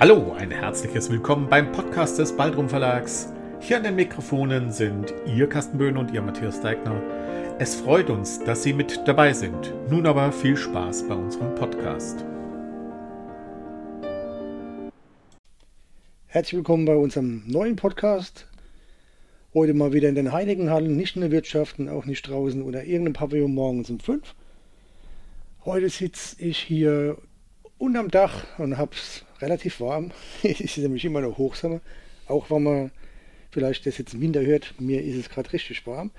Hallo, ein herzliches Willkommen beim Podcast des Baldrum Verlags. Hier an den Mikrofonen sind Ihr Carsten Böhn und Ihr Matthias Deigner. Es freut uns, dass Sie mit dabei sind. Nun aber viel Spaß bei unserem Podcast. Herzlich willkommen bei unserem neuen Podcast. Heute mal wieder in den Heiligenhallen, nicht in der Wirtschaft und auch nicht draußen oder irgendeinem Pavillon morgens um 5. Heute sitze ich hier unterm Dach und habe es relativ warm. es ist nämlich immer noch Hochsommer. Auch wenn man vielleicht das jetzt im Winter hört, mir ist es gerade richtig warm.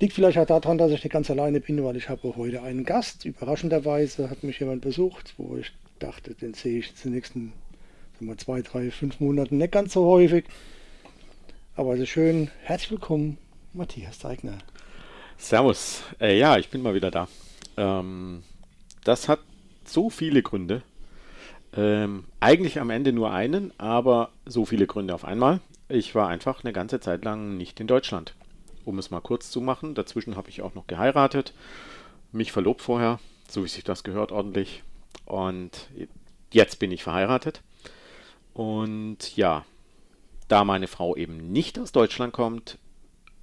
Liegt vielleicht auch daran, dass ich nicht ganz alleine bin, weil ich habe heute einen Gast. Überraschenderweise hat mich jemand besucht, wo ich dachte, den sehe ich jetzt in den nächsten sagen wir, zwei, drei, fünf Monaten nicht ganz so häufig. Aber ist schön. Herzlich willkommen, Matthias Deigner. Servus. Äh, ja, ich bin mal wieder da. Ähm, das hat so viele Gründe. Ähm, eigentlich am Ende nur einen, aber so viele Gründe auf einmal. Ich war einfach eine ganze Zeit lang nicht in Deutschland. Um es mal kurz zu machen, dazwischen habe ich auch noch geheiratet, mich verlobt vorher, so wie sich das gehört ordentlich. Und jetzt bin ich verheiratet. Und ja, da meine Frau eben nicht aus Deutschland kommt,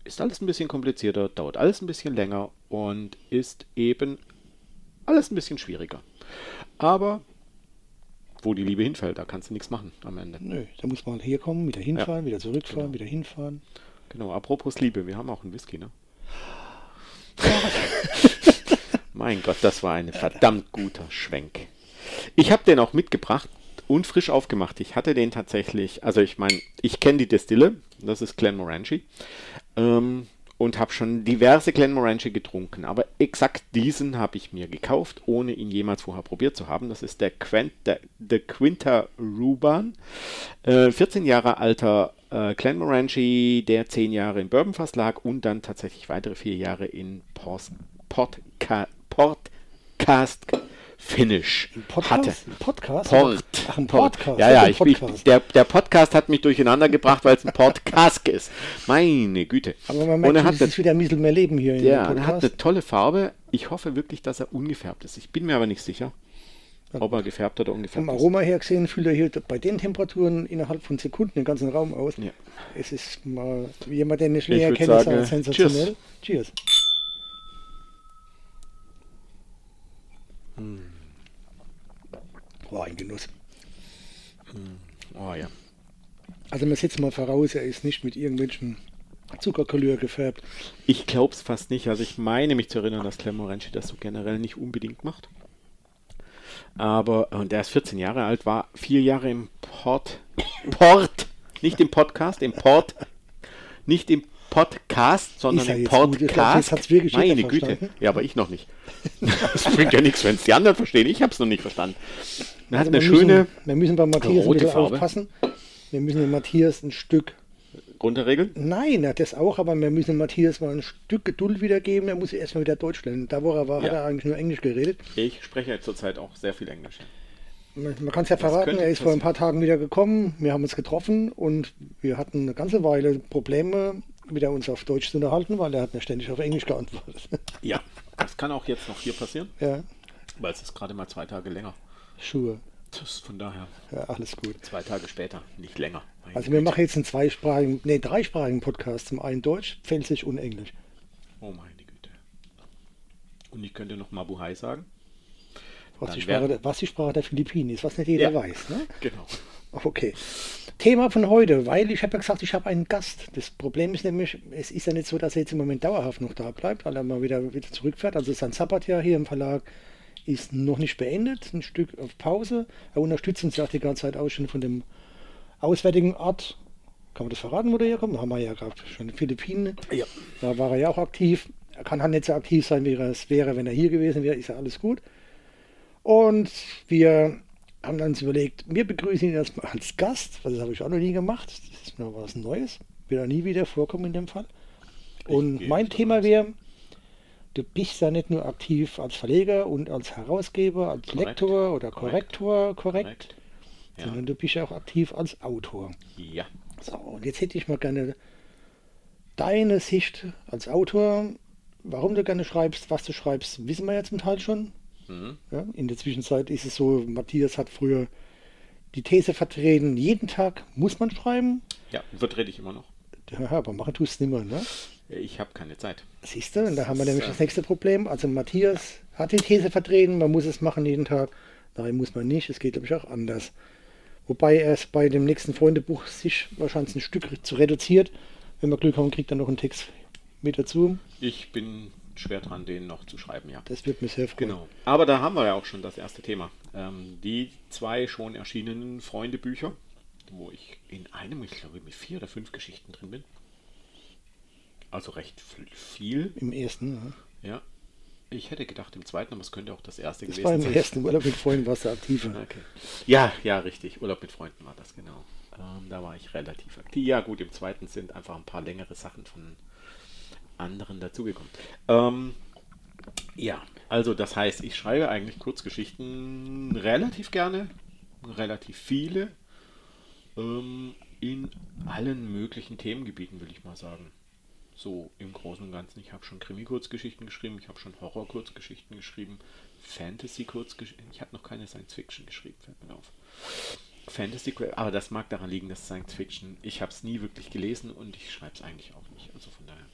ist alles ein bisschen komplizierter, dauert alles ein bisschen länger und ist eben alles ein bisschen schwieriger. Aber wo die Liebe hinfällt, da kannst du nichts machen am Ende. Nö, da muss man hier kommen, wieder hinfahren, Ja. wieder zurückfahren, Genau. wieder hinfahren. Genau, apropos Liebe, wir haben auch einen Whisky, ne? mein Gott, das war ein verdammt guter Schwenk. Ich habe den auch mitgebracht und frisch aufgemacht. Ich hatte den tatsächlich, also ich meine, ich kenne die Destille, das ist Glenmorangie, ähm, und habe schon diverse Glenmorangie getrunken, aber exakt diesen habe ich mir gekauft, ohne ihn jemals vorher probiert zu haben. Das ist der, Quent, der, der Quinta Ruban, äh, 14 Jahre alter äh, Glenmorangie, der 10 Jahre im Bourbonfass lag und dann tatsächlich weitere 4 Jahre in Pors, Podca, Podcast Finish Podcast? hatte. Ein Podcast? Port. Ach, ein Port. Podcast. Ja, ja, ich, ich, Podcast. der, der Podcast hat mich durcheinander gebracht, weil es ein Podcast ist. Meine Güte. Aber man Und merkt, er schon, hat ist wieder ein bisschen mehr Leben hier in ja, er hat eine tolle Farbe. Ich hoffe wirklich, dass er ungefärbt ist. Ich bin mir aber nicht sicher, ob er gefärbt oder Vom ungefärbt ist. Aroma her gesehen füllt er hier bei den Temperaturen innerhalb von Sekunden den ganzen Raum aus. Ja. Es ist mal, wie jemand, der nicht Ich näher kennt, sagen, sagt sensationell. Cheers. War ein Genuss. Oh ja. Also man setzt mal voraus, er ist nicht mit irgendwelchen Zuckercouleur gefärbt. Ich glaube es fast nicht. Also ich meine mich zu erinnern, dass Clemoranci das so generell nicht unbedingt macht. Aber, und der ist 14 Jahre alt, war vier Jahre im Port, Port, nicht im Podcast, im Port, nicht im Podcast, sondern er im jetzt gut? Ich glaub, Podcast. jetzt wirklich Meine Güte. Ja, aber ich noch nicht. Das bringt ja nichts, wenn es die anderen verstehen. Ich habe es noch nicht verstanden. Er hat Also eine wir schöne Müssen, wir müssen bei Matthias rote Farbe. aufpassen. Wir müssen den Matthias ein Stück. Grundregel. Nein, er hat das auch, aber wir müssen Matthias mal ein Stück Geduld wiedergeben. Er muss erstmal wieder Deutsch lernen. Da, wo er war, hat Ja. er eigentlich nur Englisch geredet. Ich spreche ja zurzeit auch sehr viel Englisch. Man, man kann es ja verraten, er ist vor ein paar Tagen wieder gekommen. Wir haben uns getroffen und wir hatten eine ganze Weile Probleme, wieder uns auf Deutsch zu unterhalten, weil er hat mir ständig auf Englisch geantwortet. Ja, das kann auch jetzt noch hier passieren, ja, weil es ist gerade mal zwei Tage länger. Schuhe. Das ist von daher Ja, alles gut. zwei Tage später, nicht länger. Also wir machen jetzt einen zweisprachigen, nee, dreisprachigen Podcast. Zum einen Deutsch, Pfälzisch und Englisch. Oh meine Güte. Und ich könnte noch Mabuhay sagen. Was die, wär- Sprache, der- was die Sprache der Philippinen ist, was nicht jeder Ja. weiß. Ne? Genau. Okay. Thema von heute, weil ich habe ja gesagt, ich habe einen Gast. Das Problem ist nämlich, es ist ja nicht so, dass er jetzt im Moment dauerhaft noch da bleibt, weil er mal wieder, wieder zurückfährt. Also sein Sabbatjahr hier im Verlag ist noch nicht beendet, ein Stück auf Pause. Er unterstützt uns ja auch die ganze Zeit auch schon von dem auswärtigen Ort. Kann man das verraten, wo der herkommt? Haben wir ja gehabt, schon in den Philippinen. Ja. Da war er ja auch aktiv. Er kann halt nicht so aktiv sein, wie er es wäre, wenn er hier gewesen wäre. Ist ja alles gut. Und wir haben dann uns überlegt, wir begrüßen ihn erstmal als Gast, weil das habe ich auch noch nie gemacht. Das ist mir was Neues. Wird auch nie wieder vorkommen in dem Fall. Und mein Thema wäre, du bist ja nicht nur aktiv als Verleger und als Herausgeber, als Korrekt. Lektor oder Korrekt. Korrektor, korrekt, Korrekt. Ja. sondern du bist ja auch aktiv als Autor. ja. So, und jetzt hätte ich mal gerne deine Sicht als Autor. Warum du gerne schreibst, was du schreibst, wissen wir ja zum Teil schon. Mhm. Ja, in der Zwischenzeit ist es so, Matthias hat früher die These vertreten, jeden Tag muss man schreiben. Ja, vertrete ich immer noch. Ja, aber machen tust du es nicht mehr, ne? Ich habe keine Zeit. Siehst du, und da haben wir nämlich äh, das nächste Problem. Also Matthias hat die These vertreten, man muss es machen jeden Tag. Nein, muss man nicht. Es geht, glaube ich, auch anders. Wobei er es bei dem nächsten Freundebuch sich wahrscheinlich ein Stück zu reduziert. Wenn wir Glück haben, kriegt er noch einen Text mit dazu. Ich bin schwer dran, den noch zu schreiben, ja. Das wird mir sehr freuen. Genau. Aber da haben wir ja auch schon das erste Thema. Ähm, die zwei schon erschienenen Freundebücher, wo ich in einem, ich glaube, mit vier oder fünf Geschichten drin bin. Also recht viel, Im ersten. Ja. ja. Ich hätte gedacht im zweiten, aber es könnte auch das erste Das gewesen war im sein. ersten Urlaub mit Freunden, warst du aktiver. Okay. Ja, ja, richtig. Urlaub mit Freunden war das genau. Ähm, da war ich relativ aktiv. Ja, gut, im zweiten sind einfach ein paar längere Sachen von anderen dazugekommen. Ähm, ja, also das heißt, ich schreibe eigentlich Kurzgeschichten relativ gerne, relativ viele, ähm, in allen möglichen Themengebieten, will ich mal sagen. So im Großen und Ganzen. Ich habe schon Krimi-Kurzgeschichten geschrieben, ich habe schon Horror-Kurzgeschichten geschrieben, Fantasy-Kurzgeschichten. Ich habe noch keine Science-Fiction geschrieben, fällt mir auf. Fantasy, aber das mag daran liegen, dass Science Fiction, ich habe es nie wirklich gelesen und ich schreibe es eigentlich auch nicht. Also von daher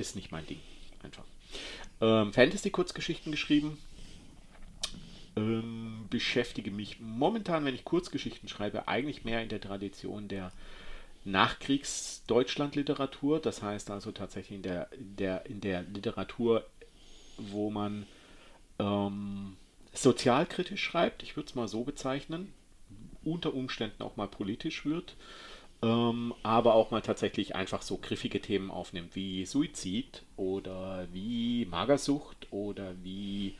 ist nicht mein Ding. Einfach. Ähm, Fantasy-Kurzgeschichten geschrieben. Ähm, beschäftige mich momentan, wenn ich Kurzgeschichten schreibe, eigentlich mehr in der Tradition der Nachkriegs-Deutschland-Literatur. Das heißt also tatsächlich in der, in der, in der Literatur, wo man ähm, sozialkritisch schreibt, ich würde es mal so bezeichnen, unter Umständen auch mal politisch wird, ähm, aber auch mal tatsächlich einfach so griffige Themen aufnimmt wie Suizid oder wie Magersucht oder wie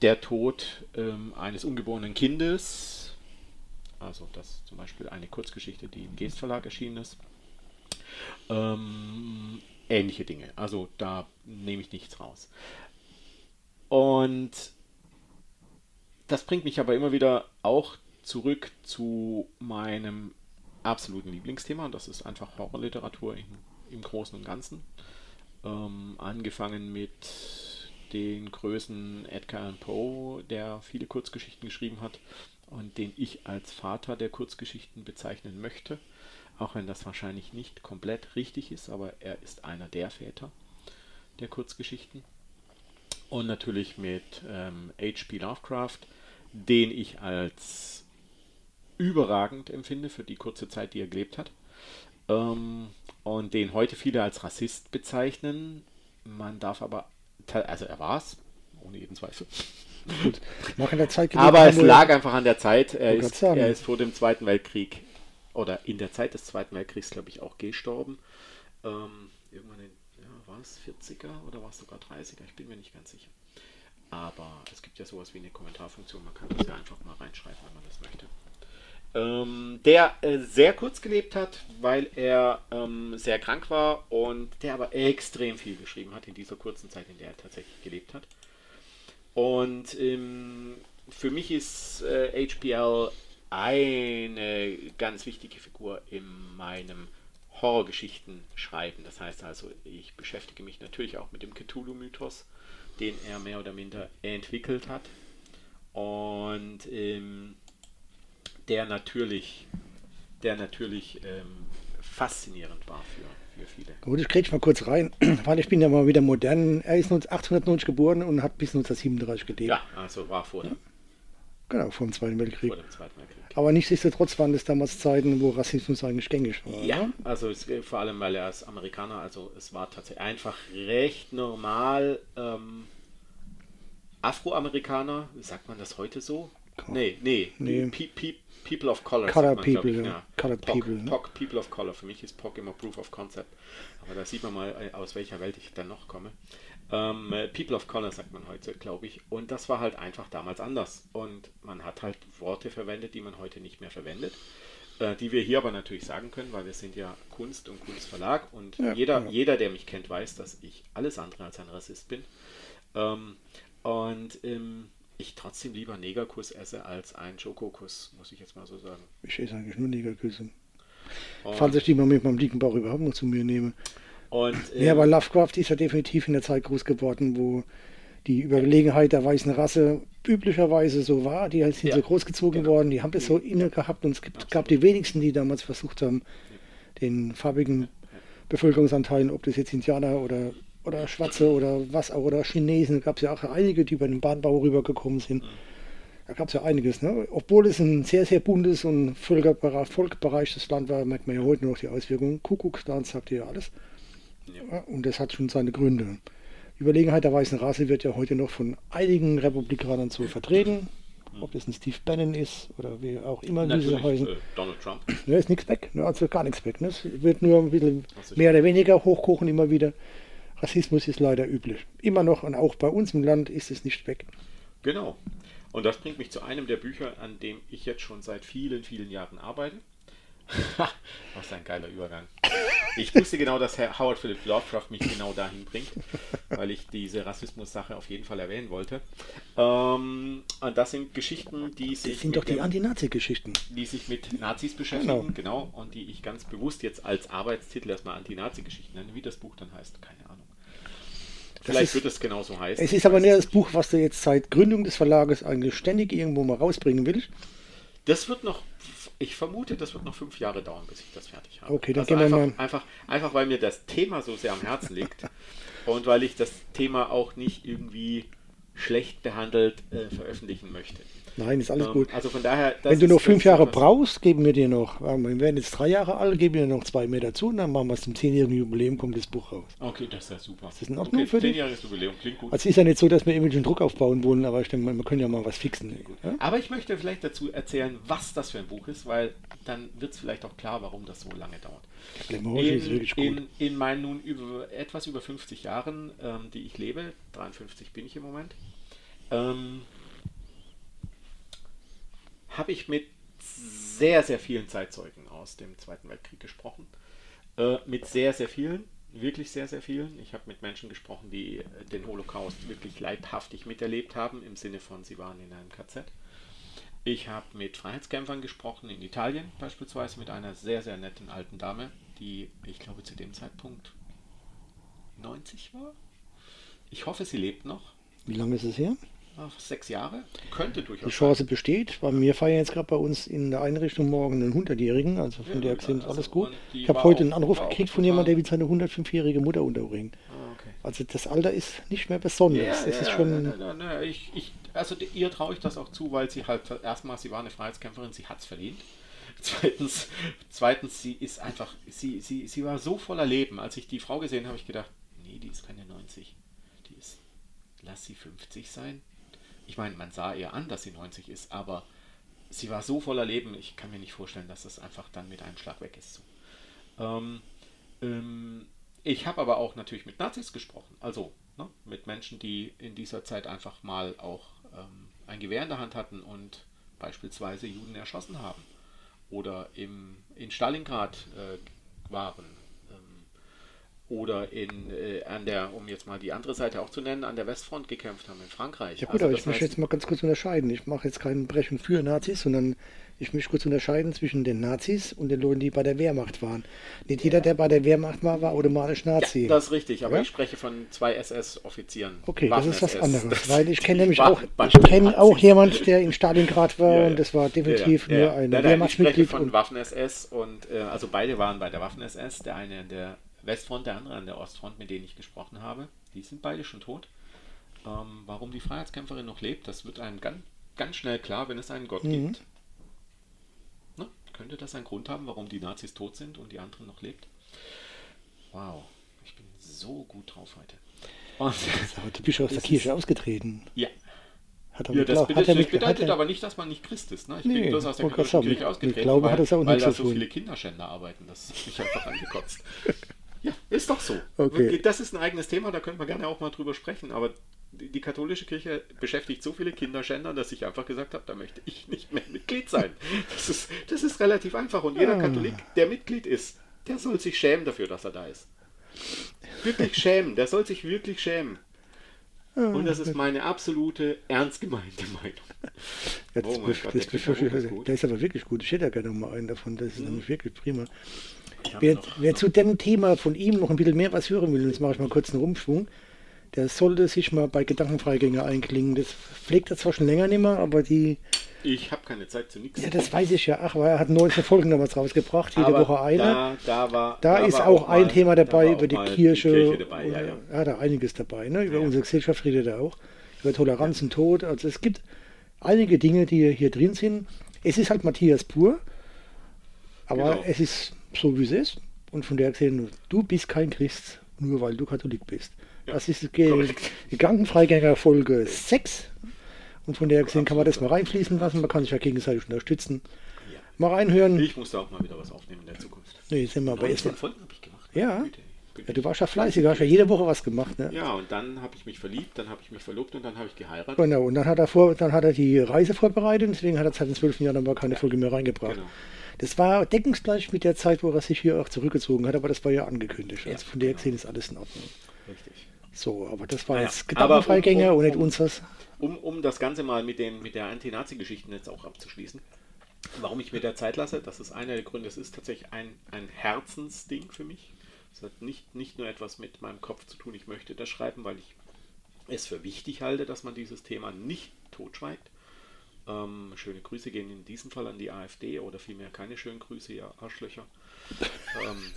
der Tod ähm, eines ungeborenen Kindes. Also das ist zum Beispiel eine Kurzgeschichte, die im Geest Verlag erschienen ist. Ähm, ähnliche Dinge. Also da nehme ich nichts raus. Und das bringt mich aber immer wieder auch zurück zu meinem absoluten Lieblingsthema. Und das ist einfach Horrorliteratur im, im Großen und Ganzen. Ähm, angefangen mit den Größen Edgar Allan Poe, der viele Kurzgeschichten geschrieben hat und den ich als Vater der Kurzgeschichten bezeichnen möchte. Auch wenn das wahrscheinlich nicht komplett richtig ist, aber er ist einer der Väter der Kurzgeschichten. Und natürlich mit ähm, H.P. Lovecraft, den ich als überragend empfinde für die kurze Zeit, die er gelebt hat. Ähm, und den heute viele als Rassist bezeichnen. Man darf aber, also er war es, ohne jeden Zweifel. In der Zeit Aber es lag einfach an der Zeit. Er ist, er ist vor dem Zweiten Weltkrieg oder in der Zeit des Zweiten Weltkriegs, glaube ich, auch gestorben. Ähm, irgendwann in, ja, war es 40er oder war es sogar 30er? Ich bin mir nicht ganz sicher. Aber es gibt ja sowas wie eine Kommentarfunktion. Man kann das ja einfach mal reinschreiben, wenn man das möchte. Ähm, der äh, sehr kurz gelebt hat, weil er ähm, sehr krank war und der aber extrem viel geschrieben hat in dieser kurzen Zeit, in der er tatsächlich gelebt hat. Und ähm, für mich ist äh, HPL eine ganz wichtige Figur in meinem Horrorgeschichten schreiben. Das heißt also, ich beschäftige mich natürlich auch mit dem Cthulhu-Mythos, den er mehr oder minder entwickelt hat. Und ähm, der natürlich, der natürlich ähm, faszinierend war für, für viele. Gut, ich kriege mal kurz rein, weil ich bin ja mal wieder modern. Er ist 1890 geboren und hat bis 1937 gelebt. Ja, also war vor dem, Genau, vor dem Zweiten Weltkrieg. vor dem Zweiten Weltkrieg. Aber nichtsdestotrotz waren das damals Zeiten, wo Rassismus eigentlich gängig war. Ja, ne? also es, vor allem, weil er als Amerikaner, also es war tatsächlich einfach recht normal. Ähm, Afroamerikaner, sagt man das heute so? Nee, nee, Nee. Pe Pe People of Color. Sagt man, people, ich, ja. Colored POC, people, ne? POC, People of Color. Für mich ist POC immer Proof of Concept. Aber da sieht man mal, äh, aus welcher Welt ich dann noch komme. Ähm, äh, People of Color sagt man heute, glaube ich. Und das war halt einfach damals anders. Und man hat halt Worte verwendet, die man heute nicht mehr verwendet. Äh, die wir hier aber natürlich sagen können, weil wir sind ja Kunst und Kunstverlag. Und Ja, jeder, ja. jeder, der mich kennt, weiß, dass ich alles andere als ein Rassist bin. Ähm, und ähm, ich trotzdem lieber Negerkuss esse als ein Schokokuss, muss ich jetzt mal so sagen. Ich esse eigentlich nur Negerküsse. Falls ich die mal mit meinem dicken Bauch überhaupt noch zu mir nehme. und ähm, Ja, aber Lovecraft ist ja definitiv in der Zeit groß geworden, wo die Überlegenheit der weißen Rasse üblicherweise so war. Die sind Ja, so großgezogen genau. worden, die haben das so inne gehabt und es gibt, gab die wenigsten, die damals versucht haben, den farbigen Bevölkerungsanteilen, ob das jetzt Indianer oder, oder Schwarze oder was auch, oder Chinesen, gab es ja auch einige, die über den Bahnbau rübergekommen sind. Da gab es ja einiges. Ne? Obwohl es ein sehr, sehr buntes und volkbereichtes Land war, merkt man ja heute noch die Auswirkungen. Kuckuckstan sagt ja alles. Ja, und das hat schon seine Gründe. Die Überlegenheit der weißen Rasse wird ja heute noch von einigen Republikanern so vertreten. Ob das ein Steve Bannon ist oder wie auch immer diese heißen. äh, Donald Trump. Ne, ist nichts weg, ne, also gar nichts weg. Ne? Es wird nur ein bisschen mehr oder weniger hochkochen immer wieder. Rassismus ist leider üblich. Immer noch und auch bei uns im Land ist es nicht weg. Genau. Und das bringt mich zu einem der Bücher, an dem ich jetzt schon seit vielen, vielen Jahren arbeite. Was ein geiler Übergang. Ich wusste genau, dass Herr Howard Philip Lovecraft mich genau dahin bringt, weil ich diese Rassismus-Sache auf jeden Fall erwähnen wollte. Ähm, und das sind Geschichten, die sich, Das sind doch die Anti-Nazi-Geschichten. die sich mit Nazis beschäftigen, genau. und die ich ganz bewusst jetzt als Arbeitstitel erstmal Anti-Nazi-Geschichten nenne. Wie das Buch dann heißt, keine Ahnung. Vielleicht ist- wird es genauso heißen. Es ist aber nicht das Buch, was du jetzt seit Gründung des Verlages eigentlich ständig irgendwo mal rausbringen willst. Das wird noch, ich vermute, das wird noch fünf Jahre dauern, bis ich das fertig habe. Okay, dann also gehen wir einfach, mal- Einfach, einfach, weil mir das Thema so sehr am Herzen liegt und weil ich das Thema auch nicht irgendwie schlecht behandelt äh, veröffentlichen möchte. Nein, ist alles Ähm, gut. Also von daher. Wenn du ist- noch fünf ist Jahre brauchst, geben wir dir noch, äh, wir werden jetzt drei Jahre alt, geben wir dir noch zwei mehr dazu und dann machen wir es zum zehnjährigen Jubiläum, kommt das Buch raus. Okay, das ist ja super. das in Ordnung okay, für dich? Zehnjähriges Jubiläum, klingt gut. Also es ist ja nicht so, dass wir irgendwelchen Druck aufbauen wollen, aber ich denke mal, wir können ja mal was fixen. Ja? Aber ich möchte vielleicht dazu erzählen, was das für ein Buch ist, weil dann wird es vielleicht auch klar, warum das so lange dauert. Ist gut. In, in meinen nun über, etwas über 50 Jahren, ähm, die ich lebe, 53 bin ich im Moment, ähm, habe ich mit sehr, sehr vielen Zeitzeugen aus dem Zweiten Weltkrieg gesprochen. Äh, mit sehr, sehr vielen, wirklich sehr, sehr vielen. Ich habe mit Menschen gesprochen, die den Holocaust wirklich leibhaftig miterlebt haben, im Sinne von, sie waren in einem KZ. Ich habe mit Freiheitskämpfern gesprochen, in Italien beispielsweise, mit einer sehr, sehr netten alten Dame, die, ich glaube, zu dem Zeitpunkt 90 war. Ich hoffe, sie lebt noch. Wie lange ist es her? Ach, Sechs Jahre. Könnte durchaus Die Chance besteht, weil wir feiern jetzt gerade bei uns in der Einrichtung morgen einen 100-Jährigen, also von Ja, der gesehen ist also, alles gut. Ich habe heute auch- einen Anruf gekriegt von jemandem, der will seine 105-jährige Mutter unterbringen. Ah, okay. Also das Alter ist nicht mehr besonders. das ist schon. na, na, na, ich, ich, also ihr traue ich das auch zu, weil sie halt erstmal, sie war eine Freiheitskämpferin, sie hat es verdient. Zweitens, zweitens, sie ist einfach, sie, sie, sie war so voller Leben. Als ich die Frau gesehen habe, habe ich gedacht, nee, die ist keine 90. Die ist, lass sie 50 sein. Ich meine, man sah ihr an, dass sie 90 ist, aber sie war so voller Leben, ich kann mir nicht vorstellen, dass das einfach dann mit einem Schlag weg ist. Ähm, ähm, ich habe aber auch natürlich mit Nazis gesprochen, also ne, mit Menschen, die in dieser Zeit einfach mal auch ähm, ein Gewehr in der Hand hatten und beispielsweise Juden erschossen haben oder im, in Stalingrad äh, waren oder in, äh, an der, um jetzt mal die andere Seite auch zu nennen, an der Westfront gekämpft haben in Frankreich. Ja gut, Also aber ich möchte jetzt mal ganz kurz unterscheiden. Ich mache jetzt keinen Brechen für Nazis, sondern ich möchte kurz unterscheiden zwischen den Nazis und den Leuten, die bei der Wehrmacht waren. Nicht jeder, der bei der Wehrmacht war, war automatisch Nazi. Ja, das ist richtig, aber Ja? ich spreche von zwei SS-Offizieren. Okay, das ist was anderes, Das- weil ich kenne nämlich auch, ich kenne auch jemand, der in Stalingrad war Ja, und das war definitiv nur ein nein, ich spreche Wehrmachtsmitglied. von Waffen-SS und äh, also beide waren bei der Waffen-SS, der eine der Westfront, der andere an der Ostfront, mit denen ich gesprochen habe. Die sind beide schon tot. Ähm, warum die Freiheitskämpferin noch lebt, das wird einem ganz, ganz schnell klar, wenn es einen Gott Mhm. gibt. Ne? Könnte das einen Grund haben, warum die Nazis tot sind und die andere noch lebt? Wow, ich bin so gut drauf heute. Und, aber du bist aus der Kirche ist- ausgetreten. ja, Hat er ja, das Glau- hat bedeutet, er das bedeutet hat er- aber nicht, dass man nicht Christ ist. Ne? Ich Nee, bin bloß aus der katholischen Kirche ausgetreten, Glaube weil, hat das auch weil da so viele Kinderschänder arbeiten. Das hat mich einfach angekotzt. Ja, ist doch so. Okay. Das ist ein eigenes Thema, da könnte man gerne auch mal drüber sprechen. Aber die, katholische Kirche beschäftigt so viele Kinderschänder, dass ich einfach gesagt habe, da möchte ich nicht mehr Mitglied sein. Das ist, das ist relativ einfach. Und jeder Ah. Katholik, der Mitglied ist, der soll sich schämen dafür, dass er da ist. Wirklich schämen. Der soll sich wirklich schämen. Und das ist meine absolute, ernst gemeinte Meinung. Jetzt Oh Gott, das der der ist aber wirklich gut. Ich hätte ja gerne mal einen davon. Das ist nämlich wirklich prima. Wer, noch- wer zu dem Thema von ihm noch ein bisschen mehr was hören will, jetzt mache ich mal kurz einen Rumschwung. der sollte sich mal bei Gedankenfreigänger einklingen. Das pflegt er zwar schon länger nicht mehr, aber die. Ich habe keine Zeit zu nichts. Ja, das weiß ich ja. Ach, weil er hat 19 Folgen damals rausgebracht, jede Aber Woche eine. Da, da, war, Da, ist war auch ein mal- Thema da dabei über auch die Kirche. Kirche dabei, ja, ja. Er hat da einiges dabei. Ne? Über Ja, ja. unsere Gesellschaft redet er auch. Über Toleranz und Tod. Also es gibt einige Dinge, die hier drin sind. Es ist halt Matthias pur. Aber Genau. es ist so, wie es ist. Und von der gesehen, du bist kein Christ, nur weil du Katholik bist. Ja, das ist die, Krankenfreigänger Folge 6. Und von der gesehen kann man das mal reinfließen lassen. Man kann sich ja gegenseitig unterstützen. Ja. Mal reinhören. Ich muss da auch mal wieder was aufnehmen in der Zukunft. Nee, sind wir bei 19 Folgen habe ich gemacht. Ja. Güte, Güte. Ja, du warst ja fleißig, hast ja jede Woche was gemacht. Ne? Ja, und dann habe ich mich verliebt, dann habe ich mich verlobt und dann habe ich geheiratet. Genau, und dann hat er vor, dann hat er die Reise vorbereitet, deswegen hat er seit den zwölf Jahren aber keine Folge mehr reingebracht. Genau. Das war deckungsgleich mit der Zeit, wo er sich hier auch zurückgezogen hat, aber das war ja angekündigt. Also Ja, von der gesehen ist alles in Ordnung. Richtig. So, aber das war Naja, jetzt aber um- Gedankenfreigänger um- und nicht um- unseres. Um, um das Ganze mal mit, den, mit der Anti-Nazi-Geschichten jetzt auch abzuschließen. Warum ich mir der Zeit lasse, das ist einer der Gründe. Es ist tatsächlich ein, ein Herzensding für mich. Es hat nicht, nicht nur etwas mit meinem Kopf zu tun, ich möchte das schreiben, weil ich es für wichtig halte, dass man dieses Thema nicht totschweigt. Ähm, schöne Grüße gehen in diesem Fall an die AfD oder vielmehr keine schönen Grüße, ihr Arschlöcher. ähm,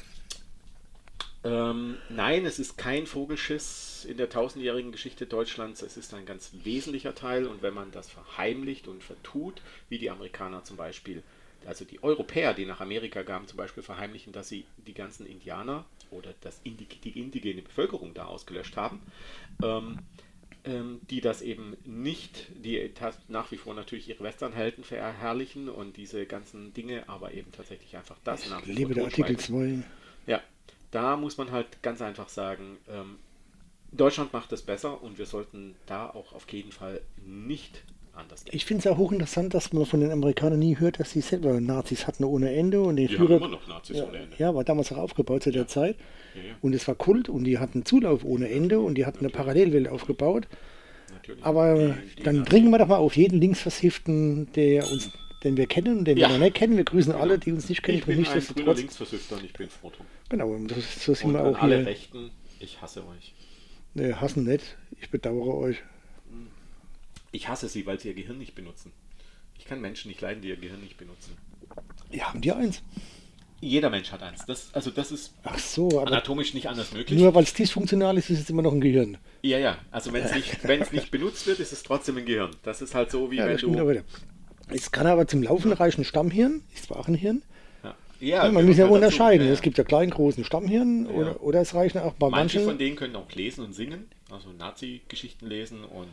ähm, nein, es ist kein Vogelschiss in der tausendjährigen Geschichte Deutschlands. Es ist ein ganz wesentlicher Teil und wenn man das verheimlicht und vertut, wie die Amerikaner zum Beispiel, also die Europäer, die nach Amerika kamen, zum Beispiel verheimlichen, dass sie die ganzen Indianer oder das die indigene Bevölkerung da ausgelöscht haben, ähm, die das eben nicht, die nach wie vor natürlich ihre Westernhelden verherrlichen und diese ganzen Dinge, aber eben tatsächlich einfach das nach wie vor Liebe der Artikel totschweigen. 2. Ja, da muss man halt ganz einfach sagen, ähm, Deutschland macht es besser und wir sollten da auch auf jeden Fall nicht anders denken. Ich finde es auch hochinteressant, dass man von den Amerikanern nie hört, dass sie selber Nazis hatten ohne Ende und den Die haben Führer. immer noch Nazis ja, ohne Ende. ja, war damals auch aufgebaut zu der Zeit. Ja, ja. Und es war Kult und die hatten Zulauf ohne Ende und die hatten eine Parallelwelt aufgebaut. Natürlich. Aber Die- die dann Nazis- dringen wir doch mal auf jeden Linksversifften, der uns, den wir kennen und den Ja. wir noch nicht kennen. Wir grüßen alle, die uns nicht kennen. ich bin ein grüner. Linksversüfter und ich bin froh drum. Genau, und das, so sind Und wir auch alle hier. Rechten, ich hasse euch. Nee, hassen nicht. Ich bedauere euch. Ich hasse sie, weil sie ihr Gehirn nicht benutzen. Ich kann Menschen nicht leiden, die ihr Gehirn nicht benutzen. Ja, haben die eins. Jeder Mensch hat eins. Das, also das ist Ach so, anatomisch nicht anders möglich. nur weil es dysfunktional ist, ist es immer noch ein Gehirn. ja, ja. Also wenn es nicht, wenn's nicht benutzt wird, ist es trotzdem ein Gehirn. Das ist halt so, wie Ja, wenn du... Es kann aber zum Laufen reichen Stammhirn, ist zwar auch ein Hirn. Ja, Ja, man muss ja halt dazu. unterscheiden. Ja, Es gibt ja kleinen, großen Stammhirn oder, oder es reichen auch bei Manche manchen. von denen können auch lesen und singen, also Nazi-Geschichten lesen und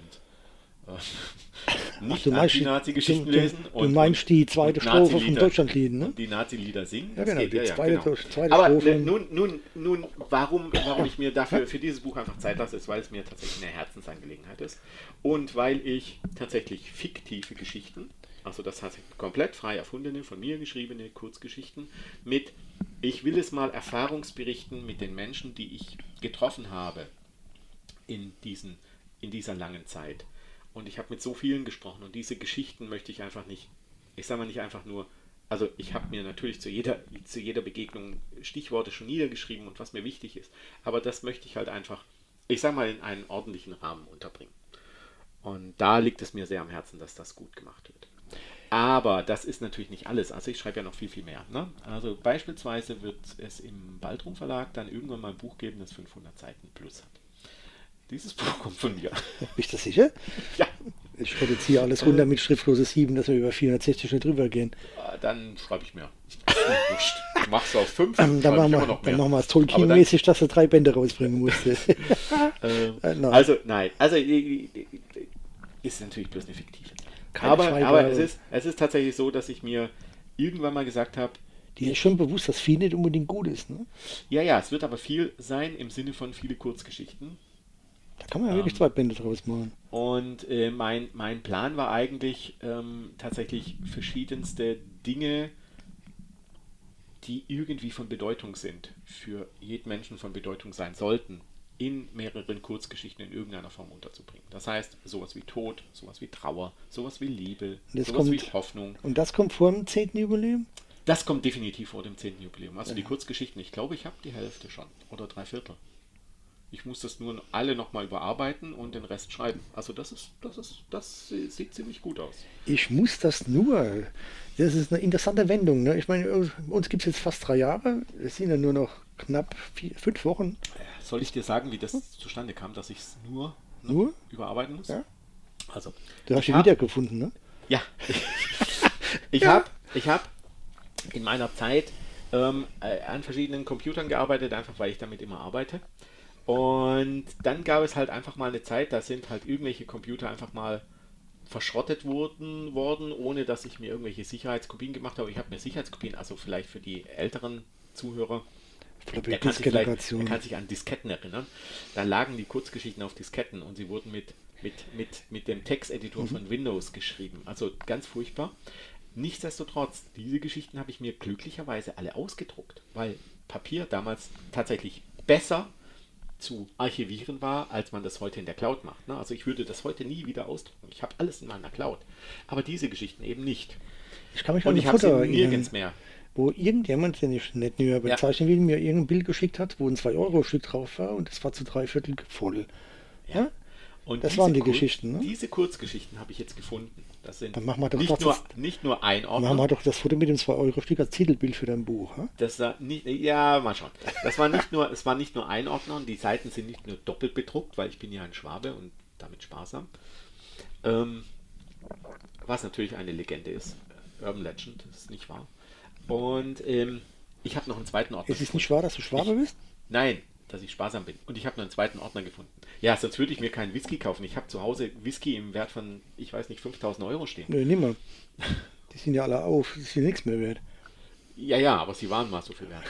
nicht du meinst die- Nazi-Geschichten du- du- lesen. du und, meinst die zweite Strophe vom Deutschlandlied, ne? Die Nazi-Lieder singen. Ja, genau, die zweite- zweite Aber Strophe. ne, nun, nun, nun warum, warum ich mir dafür für dieses Buch einfach Zeit lasse, ist, weil es mir tatsächlich eine Herzensangelegenheit ist. Und weil ich tatsächlich fiktive Geschichten, also das heißt komplett frei erfundene, von mir geschriebene Kurzgeschichten, mit, ich will es mal Erfahrungsberichten mit den Menschen, die ich getroffen habe in, diesen, in dieser langen Zeit. Und ich habe mit so vielen gesprochen und diese Geschichten möchte ich einfach nicht, ich sage mal nicht einfach nur, also ich habe mir natürlich zu jeder, zu jeder Begegnung Stichworte schon niedergeschrieben und was mir wichtig ist, aber das möchte ich halt einfach, ich sage mal, in einen ordentlichen Rahmen unterbringen. Und da liegt es mir sehr am Herzen, dass das gut gemacht wird. Aber das ist natürlich nicht alles. Also ich schreibe ja noch viel, viel mehr. Ne? Also beispielsweise wird es im Baldrum Verlag dann irgendwann mal ein Buch geben, das 500 Seiten plus hat. Dieses Buch kommt von mir. Bist du sicher? ja, Ich reduziere alles runter mit schriftloses 7, dass wir über 460 nicht drüber gehen. äh, dann schreibe ich mehr. Du auf 5, Ähm, dann, machen wir, dann machen wir es Tolkien-mäßig, dass er drei Bände rausbringen musste. Ähm, Äh, nein. also, nein. Also, ist natürlich bloß eine fiktive. Keine Aber, aber es, ist, es ist tatsächlich so, dass ich mir irgendwann mal gesagt habe, Dir ist schon bewusst, dass viel nicht unbedingt gut ist. Ne? ja, ja, es wird aber viel sein im Sinne von viele Kurzgeschichten. Da kann man ja wirklich zwei Bände draus machen. Und äh, mein, mein Plan war eigentlich ähm, tatsächlich verschiedenste Dinge, die irgendwie von Bedeutung sind, für jeden Menschen von Bedeutung sein sollten, in mehreren Kurzgeschichten in irgendeiner Form unterzubringen. Das heißt, sowas wie Tod, sowas wie Trauer, sowas wie Liebe, sowas wie kommt- Hoffnung. Und das kommt vor dem 10. Jubiläum? Das kommt definitiv vor dem 10. Jubiläum. Also die Kurzgeschichten, ich glaube, ich habe die Hälfte schon oder drei Viertel. Ich muss das nur alle nochmal überarbeiten und den Rest schreiben. Also das ist, das ist, das sieht ziemlich gut aus. Ich muss das nur. Das ist eine interessante Wendung. Ne? Ich meine, uns gibt es jetzt fast drei Jahre. Es sind ja nur noch knapp vier, fünf Wochen. Soll ich dir sagen, wie das zustande kam, dass ich es nur, Nur? überarbeiten muss? Ja. Also, Du hast ihn hab- wiedergefunden, ne? Ja. ich habe ich hab in meiner Zeit ähm, äh, an verschiedenen Computern gearbeitet, einfach weil ich damit immer arbeite. Und dann gab es halt einfach mal eine Zeit, da sind halt irgendwelche Computer einfach mal verschrottet wurden, worden, ohne dass ich mir irgendwelche Sicherheitskopien gemacht habe. Ich habe mir Sicherheitskopien, also vielleicht für die älteren Zuhörer, der kann, sich der kann sich an Disketten erinnern. Da lagen die Kurzgeschichten auf Disketten und sie wurden mit, mit, mit, mit dem Texteditor von Windows geschrieben. Also ganz furchtbar. Nichtsdestotrotz, diese Geschichten habe ich mir glücklicherweise alle ausgedruckt, weil Papier damals tatsächlich besser zu archivieren war, als man das heute in der Cloud macht. Ne? Also ich würde das heute nie wieder ausdrucken. Ich habe alles in meiner Cloud. Aber diese Geschichten eben nicht. Ich kann mich Und ich habe sie nirgends mehr. wo irgendjemand, den ich nicht näher bezeichnen will, mir irgendein Bild geschickt hat, wo ein 2-Euro-Stück drauf war und das war zu drei Viertel voll. Ja? Und Das waren die Kurz- Geschichten, ne? Diese Kurzgeschichten habe ich jetzt gefunden. Das sind Dann machen wir doch nicht, das- nur, nicht nur ein Ordner. wir doch das Foto mit dem 2-Euro-Stück als Titelbild für dein Buch. Ja? Das war nicht, ja, mal schauen. Das war nicht nur, es war nicht nur ein Ordner und die Seiten sind nicht nur doppelt bedruckt, weil ich bin ja ein Schwabe und damit sparsam. Ähm, was natürlich eine Legende ist. Urban Legend, das ist nicht wahr. Und ähm, ich habe noch einen zweiten Ordner. Es ist nicht gefunden. wahr, dass du Schwabe bist? Nein, dass ich sparsam bin. Und ich habe noch einen zweiten Ordner gefunden. Ja, sonst würde ich mir keinen Whisky kaufen. Ich habe zu Hause Whisky im Wert von, ich weiß nicht, 5000 Euro stehen. Nö, nimmer. Die sind ja alle auf, das ist ja nichts mehr wert. Ja, ja, aber sie waren mal so viel wert.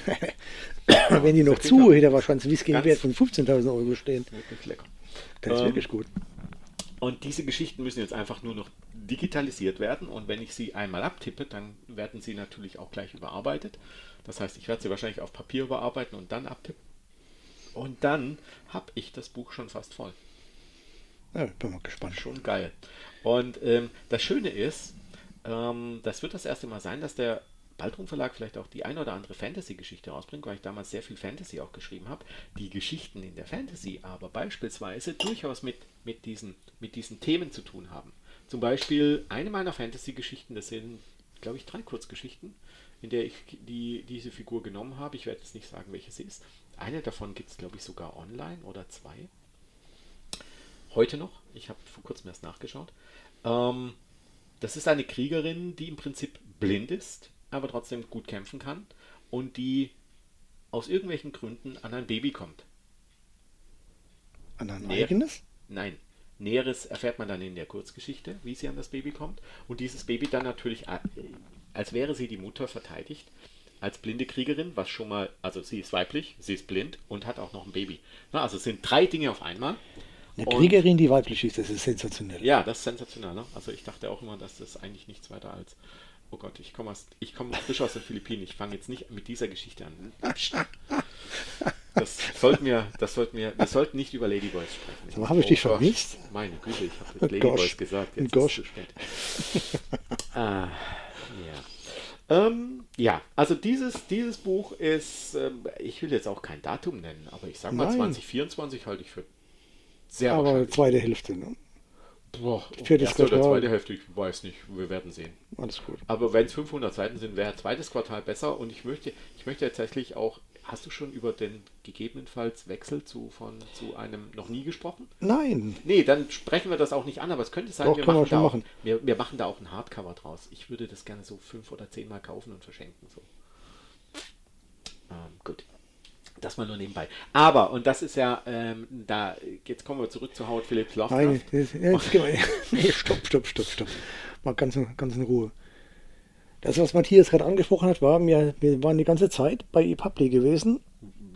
Wenn die noch zu, hätte er wahrscheinlich Whisky im Wert von 15.000 Euro stehen. Wirklich lecker. Das ist Ähm, wirklich gut. Und diese Geschichten müssen jetzt einfach nur noch digitalisiert werden. Und wenn ich sie einmal abtippe, dann werden sie natürlich auch gleich überarbeitet. Das heißt, ich werde sie wahrscheinlich auf Papier überarbeiten und dann abtippen. Und dann habe ich das Buch schon fast voll. Ja, bin mal gespannt. Schon geil. Und ähm, das Schöne ist, ähm, das wird das erste Mal sein, dass der Baldrum Verlag vielleicht auch die ein oder andere Fantasy-Geschichte rausbringt, weil ich damals sehr viel Fantasy auch geschrieben habe. Die Geschichten in der Fantasy aber beispielsweise durchaus mit, mit, diesen, mit diesen Themen zu tun haben. Zum Beispiel eine meiner Fantasy-Geschichten, das sind, glaube ich, drei Kurzgeschichten, in der ich die, diese Figur genommen habe. Ich werde jetzt nicht sagen, welche sie ist. Eine davon gibt es, glaube ich, sogar online oder zwei. Heute noch. Ich habe vor kurzem erst nachgeschaut. Ähm, das ist eine Kriegerin, die im Prinzip blind ist, aber trotzdem gut kämpfen kann und die aus irgendwelchen Gründen an ein Baby kommt. An ein Nee. eigenes? Nein, Näheres erfährt man dann in der Kurzgeschichte, wie sie an das Baby kommt. Und dieses Baby dann natürlich, als wäre sie die Mutter, verteidigt. Als blinde Kriegerin, was schon mal, also sie ist weiblich, sie ist blind und hat auch noch ein Baby. Na, also es sind drei Dinge auf einmal. Eine Und- Kriegerin, die weiblich ist, das ist sensationell. Ja, das ist sensationell. Ne? Also ich dachte auch immer, dass das eigentlich nichts weiter als, oh Gott, ich komme aus, ich komme frisch aus den Philippinen. Ich fange jetzt nicht mit dieser Geschichte an. Das sollten wir, das sollten wir, wir sollten nicht über Ladyboys sprechen. So, habe ich dich Gott, vermisst? Meine Güte, ich habe Oh Ladyboys gesagt. Oh Jetzt ist gosh. es zu spät. ah, ja. Ähm, ja, also dieses, dieses Buch ist, ähm, ich will jetzt auch kein Datum nennen, aber ich sage mal Nein. 2024 halte ich für sehr Aber wahrscheinlich. zweite Hälfte, ne? Boah, Viertes erste oder Quartal. zweite Hälfte, ich weiß nicht, wir werden sehen. Alles gut. Aber wenn es 500 Seiten sind, wäre zweites Quartal besser und ich möchte, ich möchte tatsächlich auch, hast du schon über den gegebenenfalls Wechsel zu, von, zu einem noch nie gesprochen? Nein, Nee, dann sprechen wir das auch nicht an, aber es könnte sein, Doch, wir, können wir machen da schon auch, machen. Wir, wir machen da auch ein Hardcover draus. Ich würde das gerne so fünf oder zehnmal kaufen und verschenken. So. Ähm, gut. Das mal nur nebenbei. Aber, und das ist ja, ähm, da, jetzt kommen wir zurück zu Howard Phillips Lovecraft. nein, das, ja, mal, nee, stopp, stopp, stopp, stopp. Mal ganz, ganz in Ruhe. Das, was Matthias gerade angesprochen hat, war, wir, wir waren die ganze Zeit bei ePubli gewesen.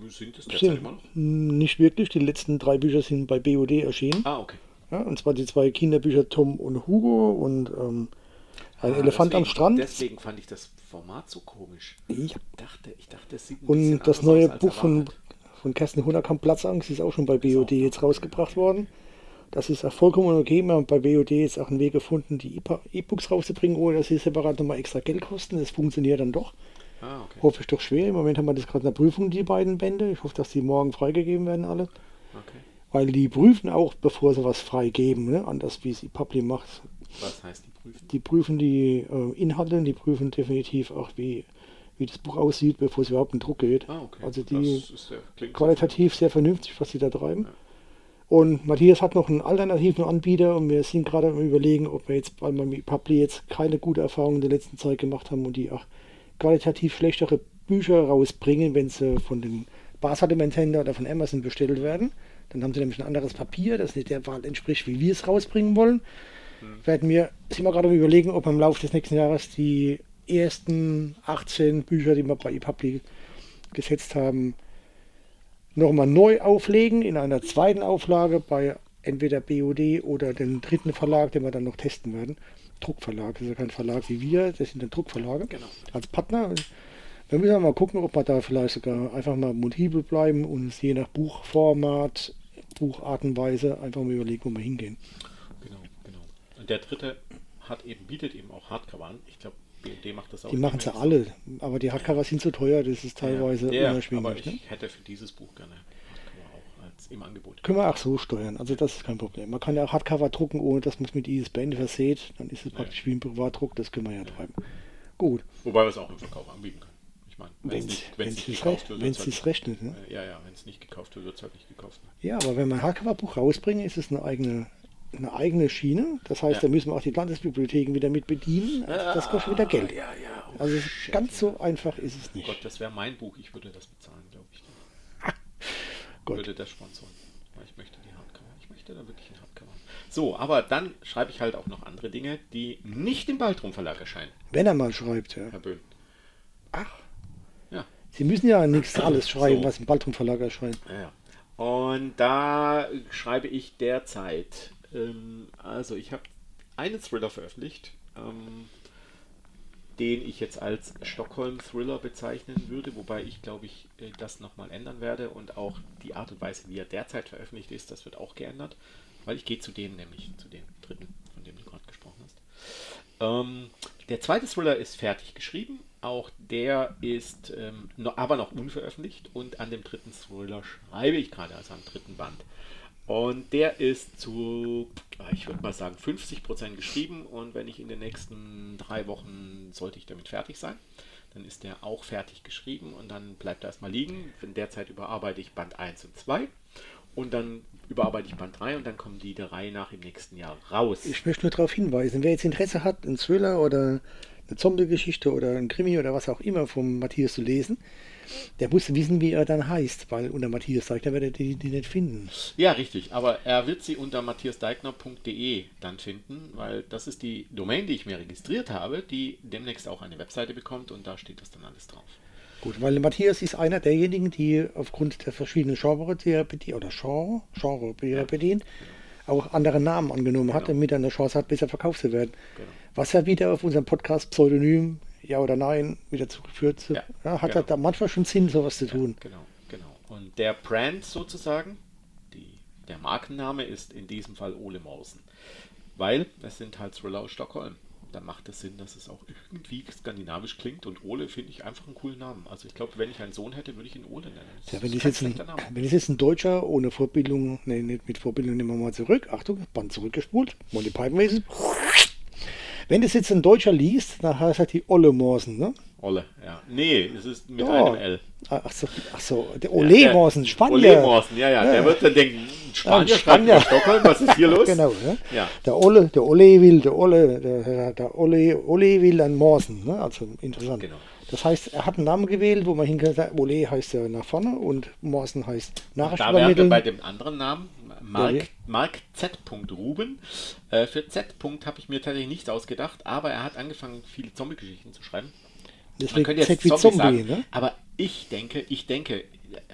Sind es derzeit immer noch? nicht wirklich, die letzten drei Bücher sind bei BOD erschienen. Ah, okay. Ja, und zwar die zwei Kinderbücher Tom und Hugo und ähm, ein Ah, Elefant am deswegen- Strand. Deswegen fand ich das Format so komisch. Ich dachte, ich dachte, es sieht ein Und das neue Buch von, von Kerstin Hunderkamp Platzangst ist auch schon bei BOD jetzt rausgebracht worden. Das ist auch vollkommen okay. Wir haben bei BOD jetzt auch einen Weg gefunden, die E-Books rauszubringen, ohne dass sie separat nochmal extra Geld kosten. Das funktioniert dann doch. Ah, okay. Hoffe ich doch schwer. Im Moment haben wir das gerade in der Prüfung, die beiden Bände. Ich hoffe, dass die morgen freigegeben werden alle. Okay. Weil die prüfen auch, bevor sie was freigeben, ne? anders wie es Publi macht. Was heißt die prüfen? Die prüfen die äh, Inhalte, die prüfen definitiv auch, wie, wie das Buch aussieht, bevor es überhaupt in Druck geht. Ah, okay. Also die sehr, qualitativ sehr vernünftig, was sie da treiben. Ja. Und Matthias hat noch einen alternativen Anbieter und wir sind gerade am überlegen, ob wir jetzt, weil wir mit Publi jetzt keine gute Erfahrung in der letzten Zeit gemacht haben und die auch qualitativ schlechtere Bücher rausbringen, wenn sie von den Barsortimenthändler oder von Amazon bestellt werden. Dann haben sie nämlich ein anderes Papier, das nicht der Wahl entspricht, wie wir es rausbringen wollen. Werden wir, sind wir gerade am überlegen, ob wir im Laufe des nächsten Jahres die ersten 18 Bücher, die wir bei ePubli gesetzt haben, nochmal neu auflegen in einer zweiten Auflage bei entweder BOD oder dem dritten Verlag, den wir dann noch testen werden. Druckverlag, das ist ja kein Verlag wie wir, das sind dann Druckverlage Genau. als Partner. Wir müssen mal gucken, ob wir da vielleicht sogar einfach mal multiple bleiben und uns je nach Buchformat, Buchartenweise einfach mal überlegen, wo wir hingehen. Genau, genau. Und der dritte hat eben, bietet eben auch Hardcover an. Ich glaube, BD macht das auch. Die machen sie nicht alle, aber die Hardcover sind so teuer, das ist teilweise ja, aber unerschwinglich. ich Ne? hätte für dieses Buch gerne Hardcover auch als im Angebot. Können wir auch so steuern, also das ist kein Problem. Man kann ja auch Hardcover drucken, ohne dass man es mit ISBN verseht, dann ist es praktisch wie ein Privatdruck, das können wir ja treiben. Gut, Wobei wir es auch im Verkauf anbieten können. Ich meine, wenn es es nicht, gekauft wird, halt, rechnet. Ne? ja, ja, wenn es nicht gekauft wird, wird es halt nicht gekauft. Ja, aber wenn wir ein Hardcover-Buch rausbringen, ist es eine eigene, eine eigene Schiene. Das heißt, Ja. da müssen wir auch die Landesbibliotheken wieder mit bedienen. Das kostet wieder Geld. Ja, ja. oh Also shit, ganz so einfach ist es Oh nicht. Gott, das wäre mein Buch. Ich würde das bezahlen, glaube ich. Ich Gut. würde das sponsoren. Ich möchte die Hardcover. Ich möchte da wirklich ein Hardcover. So, aber dann schreibe ich halt auch noch andere Dinge, die nicht im Baldrum Verlag erscheinen, Wenn er mal schreibt, ja. Herr Böhn. Ach, Ja. Sie müssen ja nichts alles schreiben, So. was im Baldrum Verlag erscheint. Ja, ja. Und da schreibe ich derzeit, ähm, also ich habe einen Thriller veröffentlicht, ähm, den ich jetzt als Stockholm-Thriller bezeichnen würde, wobei ich glaube ich äh, das nochmal ändern werde und auch die Art und Weise, wie er derzeit veröffentlicht ist, das wird auch geändert, weil ich gehe zu dem nämlich, zu dem dritten, von dem du gerade gesprochen hast. Ähm, der zweite Thriller ist fertig geschrieben, auch der ist ähm, noch, aber noch unveröffentlicht und an dem dritten Thriller schreibe ich gerade, also am dritten Band. Und der ist zu, ah, ich würde mal sagen, 50% geschrieben und wenn ich in den nächsten drei Wochen sollte ich damit fertig sein, dann ist der auch fertig geschrieben und dann bleibt er erstmal liegen. In der Zeit überarbeite ich Band 1 und 2 und dann überarbeite ich Band 3 und dann kommen die der Reihe nach im nächsten Jahr raus. Ich möchte nur darauf hinweisen, wer jetzt Interesse hat, einen Thriller oder eine Zombie-Geschichte oder ein Krimi oder was auch immer vom Matthias zu lesen, der muss wissen, wie er dann heißt, weil unter Matthias sagt, er wird er die, die nicht finden. Ja, richtig. Aber er wird sie unter matthiasdeigner.de dann finden, weil das ist die Domain, die ich mir registriert habe, die demnächst auch eine Webseite bekommt und da steht das dann alles drauf. Gut, weil Matthias ist einer derjenigen, die aufgrund der verschiedenen Genre, die er bedient, oder Genre, Genre, die er bedient, auch andere Namen angenommen hat, Genau. damit er eine Chance hat, besser verkauft zu werden. Genau. Was ja wieder auf unserem Podcast Pseudonym, ja oder nein, wieder zurückführt. zu- Ja, Ja, hat genau. ja da manchmal schon Sinn, sowas zu tun. Genau, genau. Und der Brand sozusagen, die, der Markenname ist in diesem Fall Ole Morsen. Weil es sind halt Thriller aus Stockholm. Da macht es Sinn, dass es auch irgendwie skandinavisch klingt und Ole finde ich einfach einen coolen Namen. Also ich glaube, wenn ich einen Sohn hätte, würde ich ihn Ole nennen. Ja, wenn, kein jetzt ein, wenn das jetzt ein Deutscher ohne Vorbildung, nee, nicht mit Vorbildung, nehmen wir mal zurück. Achtung, Band zurückgespult. Monty Python mäßig. Wenn das jetzt ein Deutscher liest, dann heißt er die Olle Morsen, ne? Ole, ja. Nee, es ist mit Ja. einem L. Ah, Ach so, ach so der Ole Morsen, Spanier. Ole Morsen, ja, ja, Der Ja. wird dann denken, ein Spanier Ja, Spanier. Stockholm, was ist hier los? Genau, ne? Ja. Der Olle, der Ole will, der Olle, der, der Ole, Ole will dann Morsen, ne? Also interessant. Genau. Das heißt, er hat einen Namen gewählt, wo man hingeht, Ole heißt ja nach vorne und Morsen heißt Nachricht Da wären wir bei dem anderen Namen, Mark, Ja? Mark Z. Ruben. Äh, für Z. habe ich mir tatsächlich nichts ausgedacht, aber er hat angefangen, viele Zombie-Geschichten zu schreiben. Man Deswegen könnte jetzt Zombie, Zombie, sagen, ne? aber ich denke, ich denke,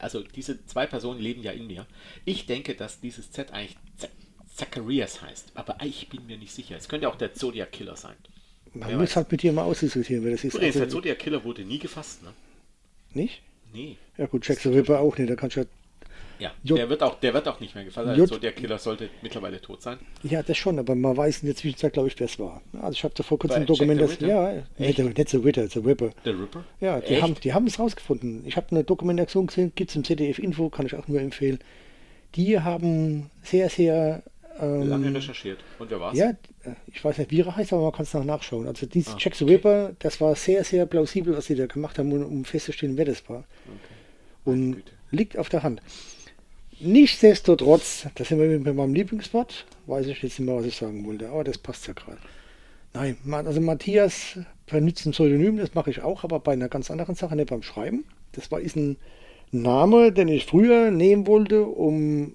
also diese zwei Personen leben ja in mir. Ich denke, dass dieses Z eigentlich Z Zacharias heißt, aber ich bin mir nicht sicher. Es könnte auch der Zodiac Killer sein. Man muss halt mit dir mal ausdiskutieren, wer das ist. Übrigens, der Also, Zodiac Killer wurde nie gefasst, ne? nicht? Nee. Ja gut, Jack the Ripper auch nicht. Da kannst du ja, Ja, J- der wird auch, der wird auch nicht mehr gefasst. Der J- Zodiac Killer sollte mittlerweile tot sein. ja, das schon, aber man weiß in der Zwischenzeit, glaube ich, wer es war. Also ich habe da vor kurzem ein Dokument, das, ja, nicht, der- Ritter, the Ripper. Der Ripper? Ja, die Echt? haben, die haben es rausgefunden. Ich habe eine Dokumentation gesehen, gibt es im ZDF Info, kann ich auch nur empfehlen. Die haben sehr, sehr. Ähm, Lange recherchiert. Und wer war's? Ja, äh, ich weiß nicht, wie er heißt, aber man kann es noch nachschauen. Also dieses Ah, Jack the okay. Ripper, das war sehr, sehr plausibel, was sie da gemacht haben, um, um festzustellen, wer das war. Okay. Und Güte. liegt auf der Hand. Nichtsdestotrotz, da sind wir mit meinem Lieblingswort, weiß ich jetzt nicht mehr, was ich sagen wollte, aber das passt ja gerade. Nein, also Matthias benutzt ein Pseudonym, das mache ich auch, aber bei einer ganz anderen Sache, nicht beim Schreiben. Das war ist ein Name, den ich früher nehmen wollte, um,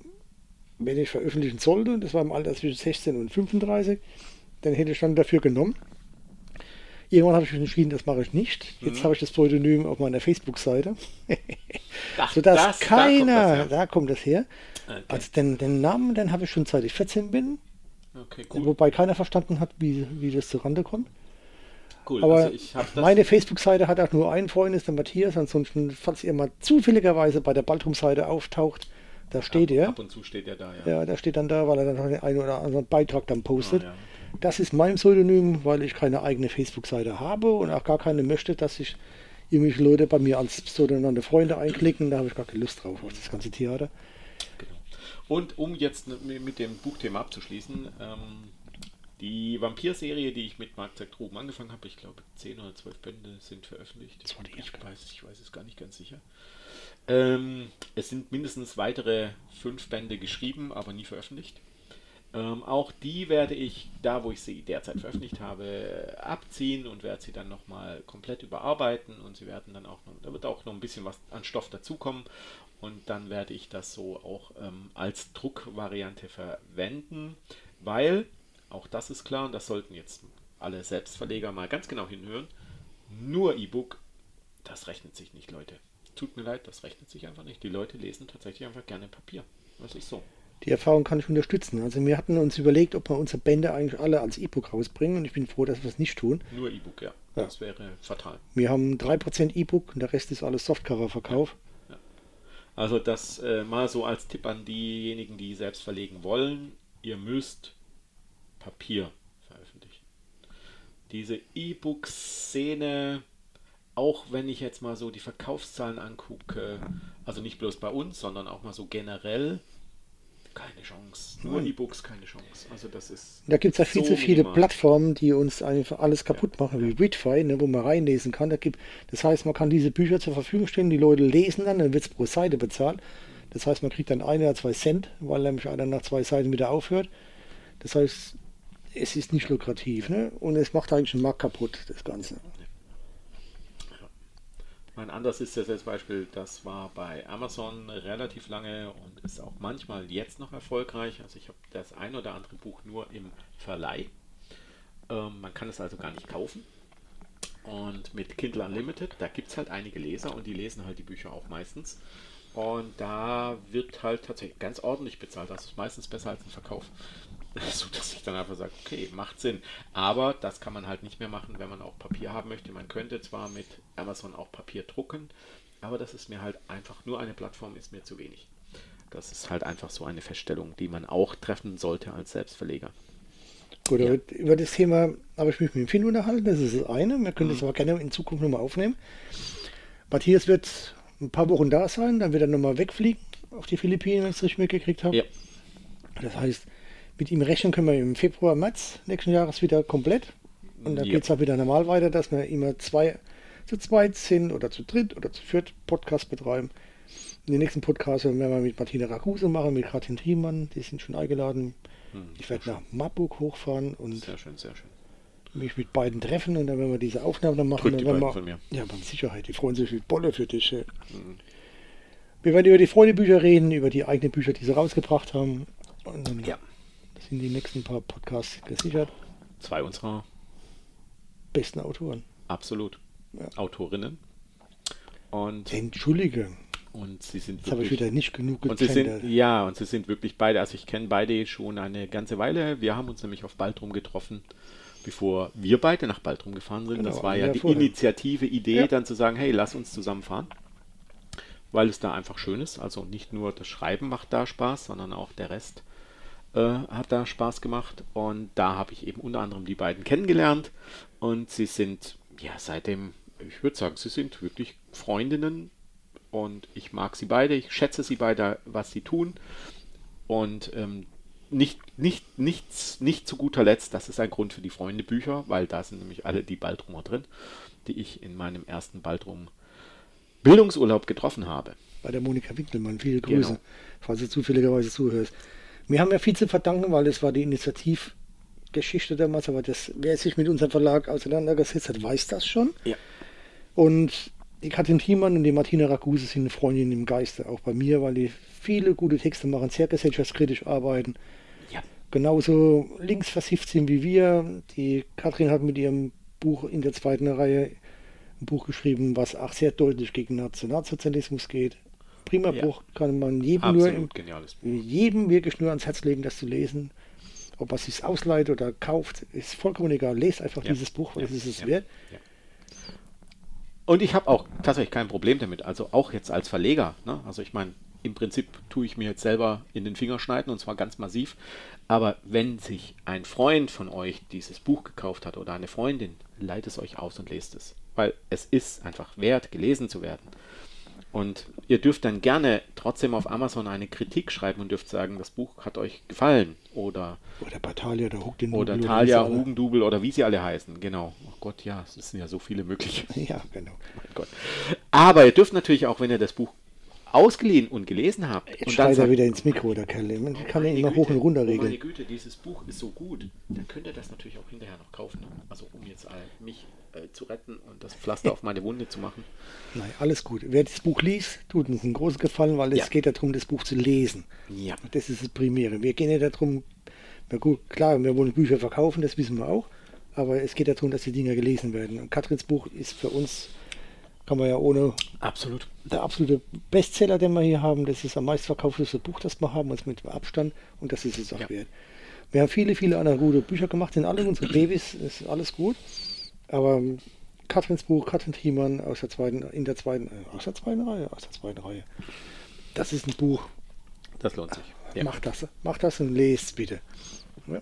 wenn ich veröffentlichen sollte, das war im Alter zwischen 16 und 35, dann hätte ich dann dafür genommen. Irgendwann habe ich mich entschieden, das mache ich nicht. Jetzt habe ich das Pseudonym auf meiner Facebook-Seite. Sodass das- da keiner, kommt da kommt das her. Okay. Also den, den Namen, den habe ich schon seit ich 14 bin, Okay, cool. wobei keiner verstanden hat, wie, wie das zurande kommt. cool. Aber also das, meine Facebook-Seite hat auch nur einen Freund, ist der Matthias. Ansonsten, falls ihr mal zufälligerweise bei der Baltrum-Seite auftaucht, da steht er. Ab und zu steht er da, ja. Ja, der steht dann da, weil er dann noch den einen oder anderen Beitrag dann postet. Ah, ja. Das ist mein Pseudonym, weil ich keine eigene Facebook-Seite habe und auch gar keine möchte, dass sich irgendwelche Leute bei mir als sogenannte Freunde einklicken. Da habe ich gar keine Lust drauf, auf das ganze Theater. Genau. Und um jetzt mit dem Buchthema abzuschließen, ähm, die Vampir-Serie, die ich mit Mark Zergruben angefangen habe, ich glaube 10 oder 12 Bände sind veröffentlicht. Das war die ich, weiß, ich weiß es gar nicht ganz sicher. Ähm, es sind mindestens weitere fünf Bände geschrieben, aber nie veröffentlicht. Ähm, auch die werde ich, da wo ich sie derzeit veröffentlicht habe, abziehen und werde sie dann nochmal komplett überarbeiten und sie werden dann auch noch, da wird auch noch ein bisschen was an Stoff dazukommen und dann werde ich das so auch ähm, als Druckvariante verwenden, weil, auch das ist klar, und das sollten jetzt alle Selbstverleger mal ganz genau hinhören, nur E-Book, das rechnet sich nicht, Leute. Tut mir leid, das rechnet sich einfach nicht. Die Leute lesen tatsächlich einfach gerne Papier. Das ist so. Die Erfahrung kann ich unterstützen. Also wir hatten uns überlegt, ob wir unsere Bände eigentlich alle als E-Book rausbringen und ich bin froh, dass wir es nicht tun. Nur E-Book, ja. Ja. Das wäre fatal. Wir haben 3% E-Book und der Rest ist alles Softcover-Verkauf. Also das äh, mal so als Tipp an diejenigen, die selbst verlegen wollen. Ihr müsst Papier veröffentlichen. Diese E-Book-Szene, auch wenn ich jetzt mal so die Verkaufszahlen angucke, also nicht bloß bei uns, sondern auch mal so generell, keine Chance. Nur Nein. E-Books, keine Chance. Also das ist. Da gibt es ja viel so zu viele minimal. Plattformen, die uns einfach alles kaputt machen, wie Readfy, ne, wo man reinlesen kann. Da gibt, das heißt, man kann diese Bücher zur Verfügung stellen, die Leute lesen dann, dann wird es pro Seite bezahlt. Das heißt, man kriegt dann ein oder zwei Cent, weil nämlich einer nach zwei Seiten wieder aufhört. Das heißt, es ist nicht lukrativ ne? und es macht eigentlich den Markt kaputt, das Ganze. Mein anders ist jetzt als Beispiel, das war bei Amazon relativ lange und ist auch manchmal jetzt noch erfolgreich. Also ich habe das ein oder andere Buch nur im Verleih. Ähm, man kann es also gar nicht kaufen. Und mit Kindle Unlimited, da gibt es halt einige Leser und die lesen halt die Bücher auch meistens. Und da wird halt tatsächlich ganz ordentlich bezahlt. Das ist meistens besser als ein Verkauf. So dass ich dann einfach sage, okay, macht Sinn. Aber das kann man halt nicht mehr machen, wenn man auch Papier haben möchte. Man könnte zwar mit Amazon auch Papier drucken, aber das ist mir halt einfach nur eine Plattform, ist mir zu wenig. Das ist halt einfach so eine Feststellung, die man auch treffen sollte als Selbstverleger. Gut, Ja. über das Thema habe ich mich mit dem Finn unterhalten, das ist das eine. Wir können das Mhm. aber gerne in Zukunft nochmal aufnehmen. Matthias wird ein paar Wochen da sein, dann wird er nochmal wegfliegen auf die Philippinen, wenn ich es richtig mitgekriegt habe. Ja, Das heißt, mit ihm rechnen können wir im Februar, März nächsten Jahres wieder komplett. Und dann Ja. geht es auch wieder normal weiter, dass wir immer zwei zu zweit sind oder zu dritt oder zu viert Podcast betreiben. In den nächsten Podcast werden wir mit Martina Racuse machen, mit Katrin Triemann, die sind schon eingeladen. Hm, Ich werde nach Marburg hochfahren und sehr schön, sehr schön. mich mit beiden treffen und dann werden wir diese Aufnahme dann machen. Drück Dann die beiden wir, von mir. Ja, mit Sicherheit. Die freuen sich wie Bolle für dich. Mhm. Wir werden über die Freundebücher reden, über die eigenen Bücher, die sie rausgebracht haben. Und dann Ja. Sind die nächsten paar Podcasts gesichert. Zwei unserer Besten Autoren. absolut Ja. Autorinnen. Und, Entschuldige, und sie sind jetzt habe ich wieder nicht genug Und sie sind, ja, und sie sind wirklich beide, also ich kenne beide schon eine ganze Weile. Wir haben uns nämlich auf Baltrum getroffen, bevor wir beide nach Baltrum gefahren sind. Genau, das war ja die vorher. Initiative, Idee, Ja. dann zu sagen, hey, lass uns zusammen fahren. Weil es da einfach schön ist. Also nicht nur das Schreiben macht da Spaß, sondern auch der Rest äh, hat da Spaß gemacht. Und da habe ich eben unter anderem die beiden kennengelernt. Und sie sind, ja, seitdem, ich würde sagen, sie sind wirklich Freundinnen und ich mag sie beide, ich schätze sie beide, was sie tun. Und ähm, nicht, nicht, nichts, nicht zu guter Letzt, das ist ein Grund für die Freunde-Bücher, weil da sind nämlich alle die Baldrumer drin, die ich in meinem ersten Baldrum Bildungsurlaub getroffen habe. Bei der Monika Winkelmann, viele Grüße, genau. falls du zufälligerweise zuhörst. Wir haben ja viel zu verdanken, weil es war die Initiativgeschichte damals, aber das, wer sich mit unserem Verlag auseinandergesetzt hat, weiß das schon. Ja. Und die Katrin Thiemann und die Martina Raguse sind eine Freundin im Geiste, auch bei mir, weil die viele gute Texte machen, sehr gesellschaftskritisch arbeiten. Ja. Genauso links versifft sind wie wir. Die Katrin hat mit ihrem Buch in der zweiten Reihe ein Buch geschrieben, was auch sehr deutlich gegen Nationalsozialismus geht. Prima ja. Buch, kann man jedem Absolut nur jedem wirklich nur ans Herz legen, das zu lesen. Ob man es sich ausleiht oder kauft, ist vollkommen egal. Lest einfach ja. dieses Buch, weil ja. es ist es wert. Und ich habe auch tatsächlich kein Problem damit. Also auch jetzt als Verleger. Ne? Also ich meine, im Prinzip tue ich mir jetzt selber in den Finger schneiden und zwar ganz massiv. Aber wenn sich ein Freund von euch dieses Buch gekauft hat oder eine Freundin, leitet es euch aus und lest es. Weil es ist einfach wert, gelesen zu werden. Und ihr dürft dann gerne trotzdem auf Amazon eine Kritik schreiben und dürft sagen, das Buch hat euch gefallen. Oder, oder bei Talia der Hugendubel. Oder Talia Hugendubel oder wie sie alle heißen. Genau. Oh Gott, ja, es sind ja so viele mögliche. Ja, genau. Mein Gott. Aber ihr dürft natürlich auch, wenn ihr das Buch ausgeliehen und gelesen habt. Jetzt schreit er wieder ins Mikro, der Kerl. Man oh, kann ihn immer hoch und runter regeln. Oh meine Güte, dieses Buch ist so gut. Dann könnt ihr das natürlich auch hinterher noch kaufen. Also um jetzt mich äh, zu retten und das Pflaster auf meine Wunde zu machen. Nein, alles gut. Wer das Buch liest, tut uns einen großen Gefallen, weil es ja. geht darum, das Buch zu lesen. Ja. Das ist das Primäre. Wir gehen ja darum, na gut, klar, wir wollen Bücher verkaufen, das wissen wir auch. Aber es geht darum, dass die Dinger gelesen werden. Und Katrins Buch ist für uns kann man ja ohne. Absolut. Der absolute Bestseller, den wir hier haben, das ist am meistverkaufteste Buch, das wir haben, uns mit Abstand und das ist es auch ja. wert. Wir haben viele, viele andere gute Bücher gemacht, sind alle unsere Babys, ist alles gut. Aber Katrins Buch, Katrin Thiemann aus der zweiten, in der zweiten, äh, aus der zweiten Reihe, aus der zweiten Reihe. Das ist ein Buch. Das lohnt sich. Ja. Macht das, macht das und lest bitte. Ja.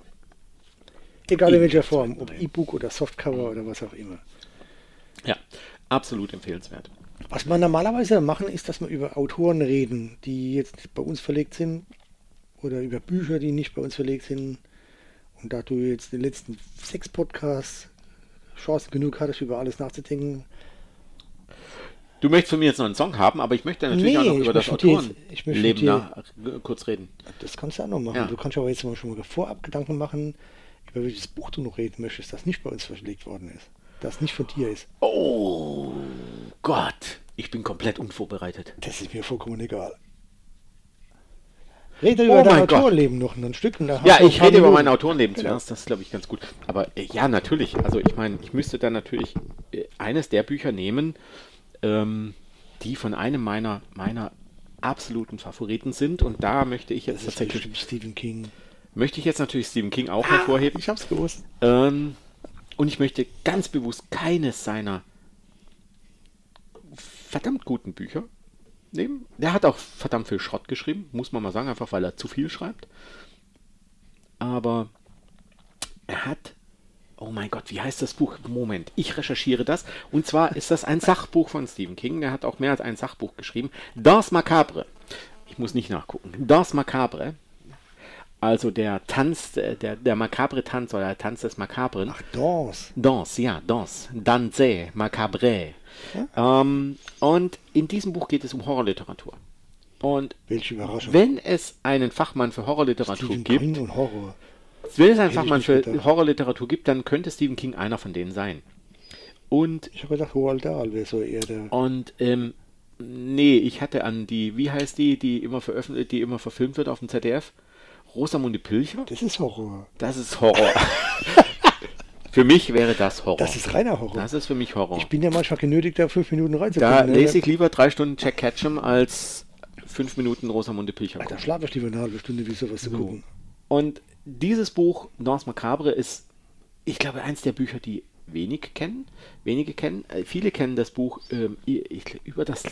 Egal in welcher Form, ob E-Book oder Softcover oder was auch immer. Ja, Absolut empfehlenswert. Was wir normalerweise machen, ist, dass wir über Autoren reden, die jetzt bei uns verlegt sind oder über Bücher, die nicht bei uns verlegt sind. Und da du jetzt den letzten sechs Podcasts Chance genug hattest, über alles nachzudenken. Du möchtest von mir jetzt noch einen Song haben, aber ich möchte natürlich nee, auch noch über das Autorenleben nach, kurz reden. Das kannst du auch noch machen. Ja. Du kannst aber jetzt mal schon mal vorab Gedanken machen, über welches Buch du noch reden möchtest, das nicht bei uns verlegt worden ist das nicht von dir ist. Oh Gott, ich bin komplett unvorbereitet. Das ist mir vollkommen egal. Rede über oh dein Autorenleben noch ein Stück. Ja, ich rede über mein Autorenleben genau. zuerst, das ist, glaube ich, ganz gut. Aber äh, ja, natürlich. Also ich meine, ich müsste dann natürlich äh, eines der Bücher nehmen, ähm, die von einem meiner, meiner absoluten Favoriten sind. Und da möchte ich jetzt tatsächlich. Stephen King. Möchte ich jetzt natürlich Stephen King auch ah, hervorheben. Ich hab's gewusst. Ähm, und ich möchte ganz bewusst keines seiner verdammt guten Bücher nehmen. Der hat auch verdammt viel Schrott geschrieben, muss man mal sagen, einfach weil er zu viel schreibt. Aber er hat, oh mein Gott, wie heißt das Buch? Moment, ich recherchiere das. Und zwar ist das ein Sachbuch von Stephen King. Der hat auch mehr als ein Sachbuch geschrieben. Das Macabre. Ich muss nicht nachgucken. Das Macabre also der Tanz, äh, der, der makabre Tanz oder der Tanz des Makabren. Ach, Danse. Danse, ja, Danse. Danse, Macabre. Ja? Ähm, und in diesem Buch geht es um Horrorliteratur. Und Welche Überraschung. wenn es einen Fachmann für Horrorliteratur Stephen gibt, King und Horror. wenn es einen Fachmann für gedacht. Horrorliteratur gibt, dann könnte Stephen King einer von denen sein. Und ich habe gedacht, Roald Dahl wäre so eher der. Und ähm, nee, ich hatte an die, wie heißt die, die immer veröffentlicht, die immer verfilmt wird auf dem ZDF? Rosamunde Pilcher? Das ist Horror. Das ist Horror. für mich wäre das Horror. Das ist reiner Horror. Das ist für mich Horror. Ich bin ja manchmal genötigt, da fünf Minuten reinzukommen. Da ne? lese ich lieber drei Stunden Jack Ketchum als fünf Minuten Rosamunde Pilcher. Da schlafe ich lieber eine halbe Stunde, wie sowas zu gucken. Und dieses Buch, Danse Macabre, ist, ich glaube, eins der Bücher, die wenig kennen. Wenige kennen. Äh, viele kennen das Buch ähm, über das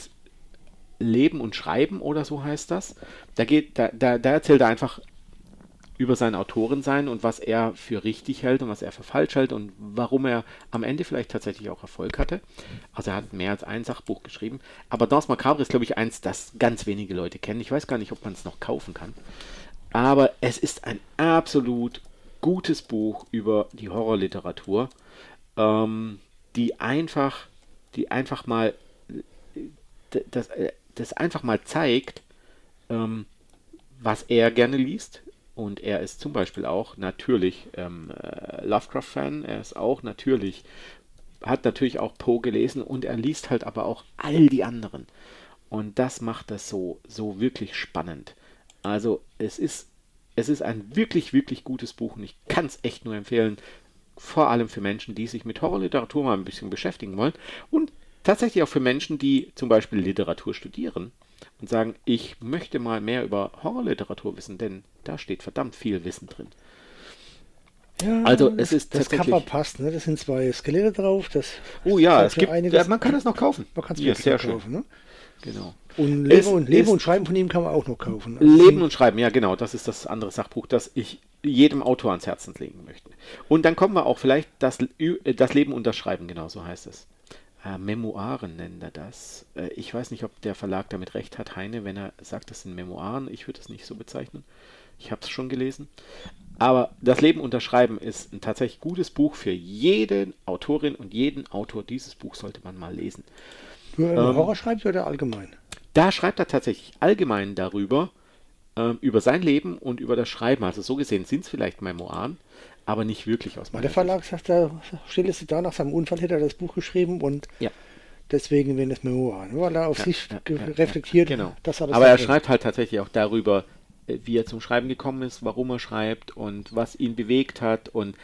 Leben und Schreiben oder so heißt das. Da geht, da, da, da erzählt er einfach über sein Autorensein und was er für richtig hält und was er für falsch hält und warum er am Ende vielleicht tatsächlich auch Erfolg hatte. Also er hat mehr als ein Sachbuch geschrieben. Aber Danse Macabre ist, glaube ich, eins, das ganz wenige Leute kennen. Ich weiß gar nicht, ob man es noch kaufen kann. Aber es ist ein absolut gutes Buch über die Horrorliteratur, ähm, die einfach, die einfach mal das, das einfach mal zeigt, ähm, was er gerne liest. Und er ist zum Beispiel auch natürlich ähm, äh, Lovecraft-Fan. Er ist auch natürlich, hat natürlich auch Poe gelesen und er liest halt aber auch all die anderen. Und das macht das so, so wirklich spannend. Also es ist, es ist ein wirklich, wirklich gutes Buch und ich kann es echt nur empfehlen. Vor allem für Menschen, die sich mit Horrorliteratur mal ein bisschen beschäftigen wollen und tatsächlich auch für Menschen, die zum Beispiel Literatur studieren und sagen, ich möchte mal mehr über Horrorliteratur wissen, denn da steht verdammt viel Wissen drin. Ja, Also, es ist das Cover passt, ne? Das sind zwei Skelette drauf. Das Oh ja, es gibt, einiges. man kann es noch kaufen. Man kann es ja, sehr noch schön. kaufen, ne? Genau. Und Leben und, Leben und Schreiben von ihm kann man auch noch kaufen. Also Leben und Schreiben, ja genau, das ist das andere Sachbuch, das ich jedem Autor ans Herzen legen möchte. Und dann kommen wir auch vielleicht das, äh, das Leben und das Schreiben, genau so heißt es. Äh, Memoiren nennen er das. Äh, ich weiß nicht, ob der Verlag damit recht hat, Heine, wenn er sagt, das sind Memoiren. Ich würde es nicht so bezeichnen. Ich habe es schon gelesen. Aber das Leben und das Schreiben ist ein tatsächlich gutes Buch für jede Autorin und jeden Autor. Dieses Buch sollte man mal lesen. Nur ähm, Horror schreibt oder allgemein? Da schreibt er tatsächlich allgemein darüber, ähm, über sein Leben und über das Schreiben. Also so gesehen sind es vielleicht Memoiren, aber nicht wirklich aus meiner der Verlag sagt, da stellt es da nach seinem Unfall hätte er das Buch geschrieben und Ja. deswegen werden es Memoiren. Weil er auf Ja, sich ja, reflektiert, Genau. dass er das Aber er schreibt halt tatsächlich auch darüber, äh, wie er zum Schreiben gekommen ist, warum er schreibt und was ihn bewegt hat und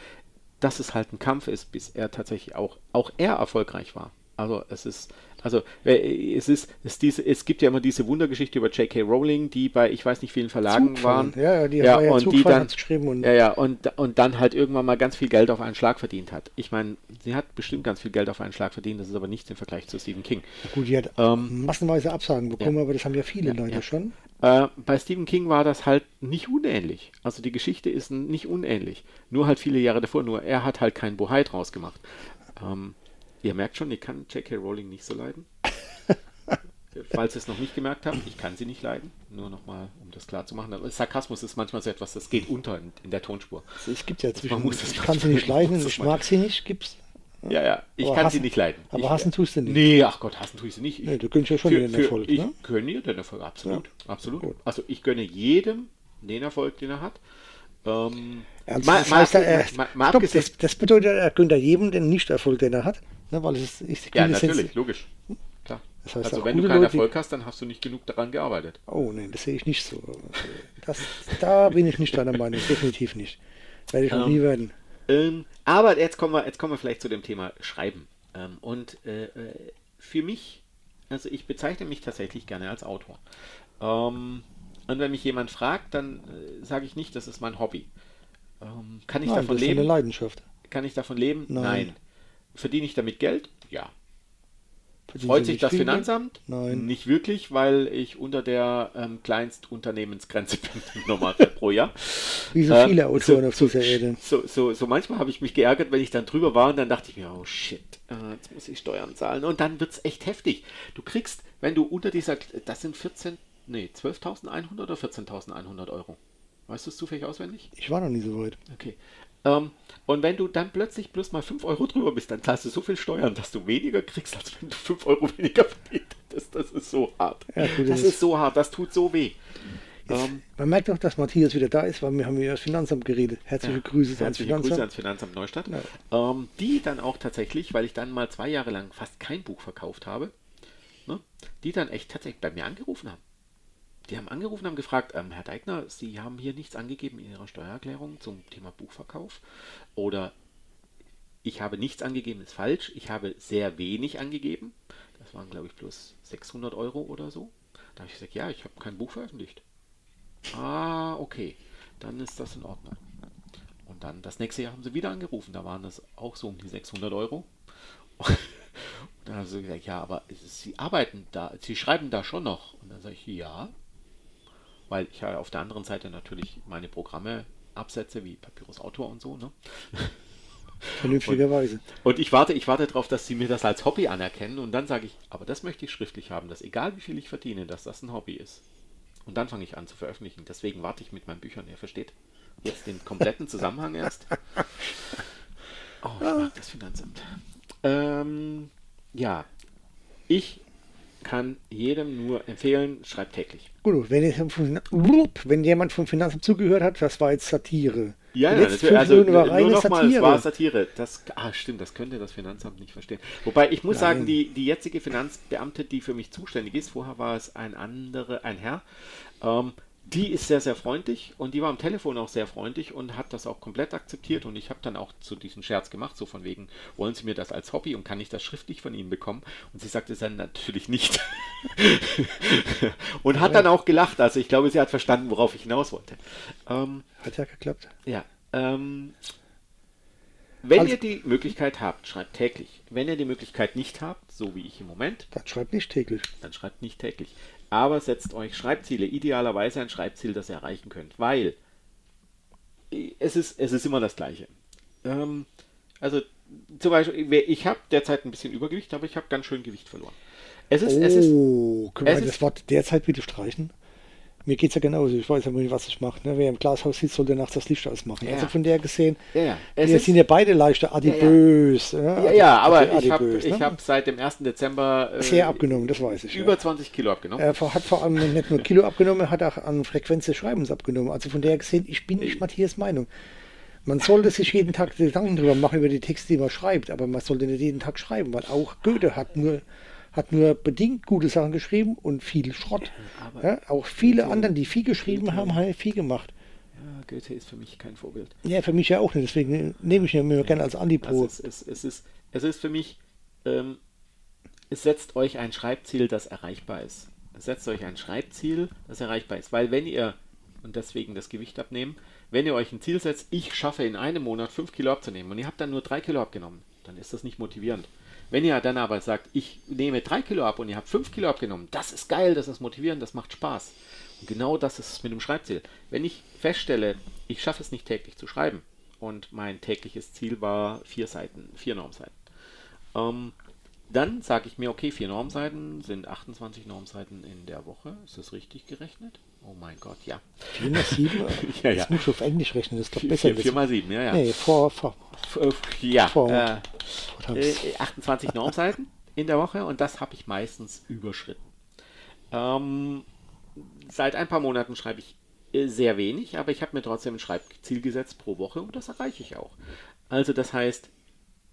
dass es halt ein Kampf ist, bis er tatsächlich auch, auch er erfolgreich war. Also es ist, also äh, es ist, es, diese, es gibt ja immer diese Wundergeschichte über J.K. Rowling, die bei ich weiß nicht vielen Verlagen Zugfallen. waren. Ja, ja, die war ja und die dann, geschrieben und- ja, ja, und, und dann halt irgendwann mal ganz viel Geld auf einen Schlag verdient hat. Ich meine, sie hat bestimmt ganz viel Geld auf einen Schlag verdient, das ist aber nichts im Vergleich zu Stephen King. Gut, die hat Ähm, massenweise Absagen bekommen, ja. aber das haben ja viele Ja, Leute ja. schon. Äh, bei Stephen King war das halt nicht unähnlich. Also die Geschichte ist nicht unähnlich. Nur halt viele Jahre davor. Nur er hat halt keinen Bohai draus gemacht. Ähm, ihr merkt schon, ich kann J.K. Rowling nicht so leiden. Falls ihr es noch nicht gemerkt habt, ich kann sie nicht leiden. Nur nochmal, um das klar zu machen. Aber Sarkasmus ist manchmal so etwas, das geht unter in, in der Tonspur. Also es gibt ja zwischen, ich kann sie nicht leiden, ich mag sie nicht, gibt's. Ja, ja, ich Aber kann hassen- sie nicht leiden. aber ich, hassen tust du nicht. Nee, ach Gott, hassen tue ich sie nicht. Ich, Nee, du gönnst ja schon den Erfolg, Ich ne? gönne ihr den Erfolg, absolut. absolut. Gut. Also ich gönne jedem den Erfolg, den er hat. Ähm, mal, das, mal, er, mal, stopp, das, das bedeutet, er gönnt ja jedem den Nicht-Erfolg, den er hat. Ne, weil es, ich, ja, natürlich, logisch. Klar. Das heißt, also wenn du keinen Leute, Erfolg hast, dann hast du nicht genug daran gearbeitet. Oh nee, das sehe ich nicht so. Das, da bin ich nicht deiner Meinung, definitiv nicht. Werde ich auch Ähm, nie werden. Ähm, aber jetzt kommen wir, jetzt kommen wir vielleicht zu dem Thema Schreiben. Ähm, und äh, äh, für mich, also ich bezeichne mich tatsächlich gerne als Autor. Ähm, und wenn mich jemand fragt, dann äh, sage ich nicht, das ist mein Hobby. Ähm, kann ich Nein, davon das ist leben? eine Leidenschaft. Kann ich davon leben? Nein. Verdiene ich damit Geld? Ja. Verdienen Freut sich das Finanzamt? Nein. Nicht wirklich, weil ich unter der ähm, Kleinstunternehmensgrenze bin normal pro Jahr. Wie so viele Autoren so- auf dieser Erde. So, so, so manchmal habe ich mich geärgert, wenn ich dann drüber war und dann dachte ich mir, oh shit, äh, jetzt muss ich Steuern zahlen. Und dann wird es echt heftig. Du kriegst, wenn du unter dieser, das sind 14, nee, 12.100 oder 14.100 Euro. Weißt du es zufällig auswendig? Ich war noch nie so weit. Okay. Ähm, und wenn du dann plötzlich bloß mal 5 Euro drüber bist, dann zahlst du so viel Steuern, dass du weniger kriegst, als wenn du 5 Euro weniger verdient hättest. Das ist so hart. Ja, gut, das das ist so hart, das tut so weh. Ähm, Man merkt auch, dass Matthias wieder da ist, weil wir haben ja das Finanzamt geredet. Herzliche Ja, Grüße ans Herzliche Grüße Finanzamt. ans Finanzamt Neustadt. Ähm, die dann auch tatsächlich, weil ich dann mal zwei Jahre lang fast kein Buch verkauft habe, ne, die dann echt tatsächlich bei mir angerufen haben. Die haben angerufen, haben gefragt, ähm, Herr Deigner, Sie haben hier nichts angegeben in Ihrer Steuererklärung zum Thema Buchverkauf. Oder ich habe nichts angegeben, ist falsch. Ich habe sehr wenig angegeben. Das waren, glaube ich, bloß 600 Euro oder so. Da habe ich gesagt, ja, ich habe kein Buch veröffentlicht. Ah, okay. Dann ist das in Ordnung. Und dann das nächste Jahr haben sie wieder angerufen. Da waren es auch so um die 600 Euro. Und dann haben sie gesagt, ja, aber sie arbeiten da, sie schreiben da schon noch. Und dann sage ich, ja. Weil ich ja auf der anderen Seite natürlich meine Programme absetze, wie Papyrus Autor und so. Ne? Vernünftigerweise. Und ich warte, ich warte darauf, dass sie mir das als Hobby anerkennen. Und dann sage ich, aber das möchte ich schriftlich haben, dass egal wie viel ich verdiene, dass das ein Hobby ist. Und dann fange ich an zu veröffentlichen. Deswegen warte ich mit meinen Büchern, ihr versteht. Jetzt den kompletten Zusammenhang erst. Oh, ich mag das Finanzamt. Ähm, ja, ich kann jedem nur empfehlen, schreibt täglich. Gut, wenn, wenn jemand vom Finanzamt zugehört hat, das war jetzt Satire. Ja, ja, natürlich. fünf Also war nur reine noch mal, es Satire. war Satire. Das, ah, stimmt, das könnte das Finanzamt nicht verstehen. Wobei ich muss Nein. sagen, die, die jetzige Finanzbeamte, die für mich zuständig ist, vorher war es ein anderer, ein Herr, ähm, die ist sehr, sehr freundlich und die war am Telefon auch sehr freundlich und hat das auch komplett akzeptiert und ich habe dann auch zu diesem Scherz gemacht, so von wegen, wollen Sie mir das als Hobby und kann ich das schriftlich von Ihnen bekommen? Und sie sagte dann natürlich nicht. und hat dann auch gelacht, also ich glaube, sie hat verstanden, worauf ich hinaus wollte. Ähm, Hat ja geklappt. ja. Ähm, wenn Also- ihr die Möglichkeit habt, schreibt täglich. Wenn ihr die Möglichkeit nicht habt, so wie ich im Moment, Dann schreibt nicht täglich. dann schreibt nicht täglich. Aber setzt euch Schreibziele, idealerweise ein Schreibziel, das ihr erreichen könnt, weil es ist, es ist immer das Gleiche. Ähm, also zum Beispiel, ich habe derzeit ein bisschen Übergewicht, aber ich habe ganz schön Gewicht verloren. Es ist, es ist, oh, können wir das Wort derzeit bitte streichen? Mir geht es ja genauso. Ich weiß ja nicht, was ich mache. Ne? Wer im Glashaus sitzt, sollte nachts das Licht ausmachen. Ja. Also von der gesehen, Ja, ja. Wir sind ja beide leichter adipös. ne? ja, ja, aber Adi- ich habe adipös, ich ne? hab seit dem 1. Dezember äh, sehr abgenommen, das weiß ich. über ja. 20 Kilo abgenommen. Er hat vor allem nicht nur Kilo abgenommen, er hat auch an Frequenz des Schreibens abgenommen. Also von der gesehen, ich bin nicht Matthias Meinung. Man sollte sich jeden Tag Gedanken darüber machen, über die Texte, die man schreibt, aber man sollte nicht jeden Tag schreiben, weil auch Goethe hat nur, hat nur bedingt gute Sachen geschrieben und viel Schrott. aber Ja, auch viele anderen, die viel geschrieben haben, haben viel gemacht. Ja, Goethe ist für mich kein Vorbild. Ja, für mich ja auch nicht, deswegen nehme ich ihn mir gerne als Antipro. Also es, es, es, ist, es ist für mich, ähm, es setzt euch ein Schreibziel, das erreichbar ist. Es setzt euch ein Schreibziel, das erreichbar ist. Weil wenn ihr, und deswegen das Gewicht abnehmen, wenn ihr euch ein Ziel setzt, ich schaffe in einem Monat 5 Kilo abzunehmen und ihr habt dann nur 3 Kilo abgenommen, dann ist das nicht motivierend. Wenn ihr dann aber sagt, ich nehme 3 Kilo ab und ihr habt 5 Kilo abgenommen, das ist geil, das ist motivierend, das macht Spaß. Und genau das ist es mit dem Schreibziel. Wenn ich feststelle, ich schaffe es nicht täglich zu schreiben und mein tägliches Ziel war vier Seiten, vier Normseiten, ähm, dann sage ich mir, okay, vier Normseiten sind 28 Normseiten in der Woche. Ist das richtig gerechnet? Oh mein Gott, ja. 4 mal 7, Ja, ja. das muss ich auf Englisch rechnen, das ist doch besser. vier, vier mal sieben, ja, ja. Nee, vor, vor, äh, ja, Vor- äh, vor äh, 28 Normseiten in der Woche und das habe ich meistens überschritten. Ähm, seit ein paar Monaten schreibe ich äh, sehr wenig, aber ich habe mir trotzdem ein Schreibziel gesetzt pro Woche und das erreiche ich auch. Also das heißt,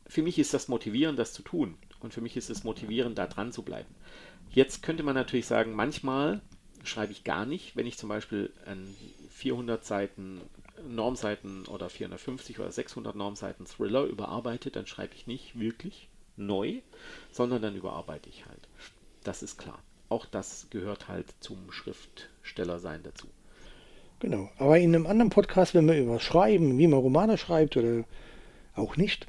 für mich ist das motivierend, das zu tun. Und für mich ist es motivierend, da dran zu bleiben. Jetzt könnte man natürlich sagen, manchmal schreibe ich gar nicht, wenn ich zum Beispiel ein 400 Seiten Normseiten oder 450 oder 600 Normseiten Thriller überarbeite, dann schreibe ich nicht wirklich neu, sondern dann überarbeite ich halt. Das ist klar. Auch das gehört halt zum Schriftstellersein dazu. Genau. Aber in einem anderen Podcast, wenn wir über Schreiben, wie man Romane schreibt oder auch nicht,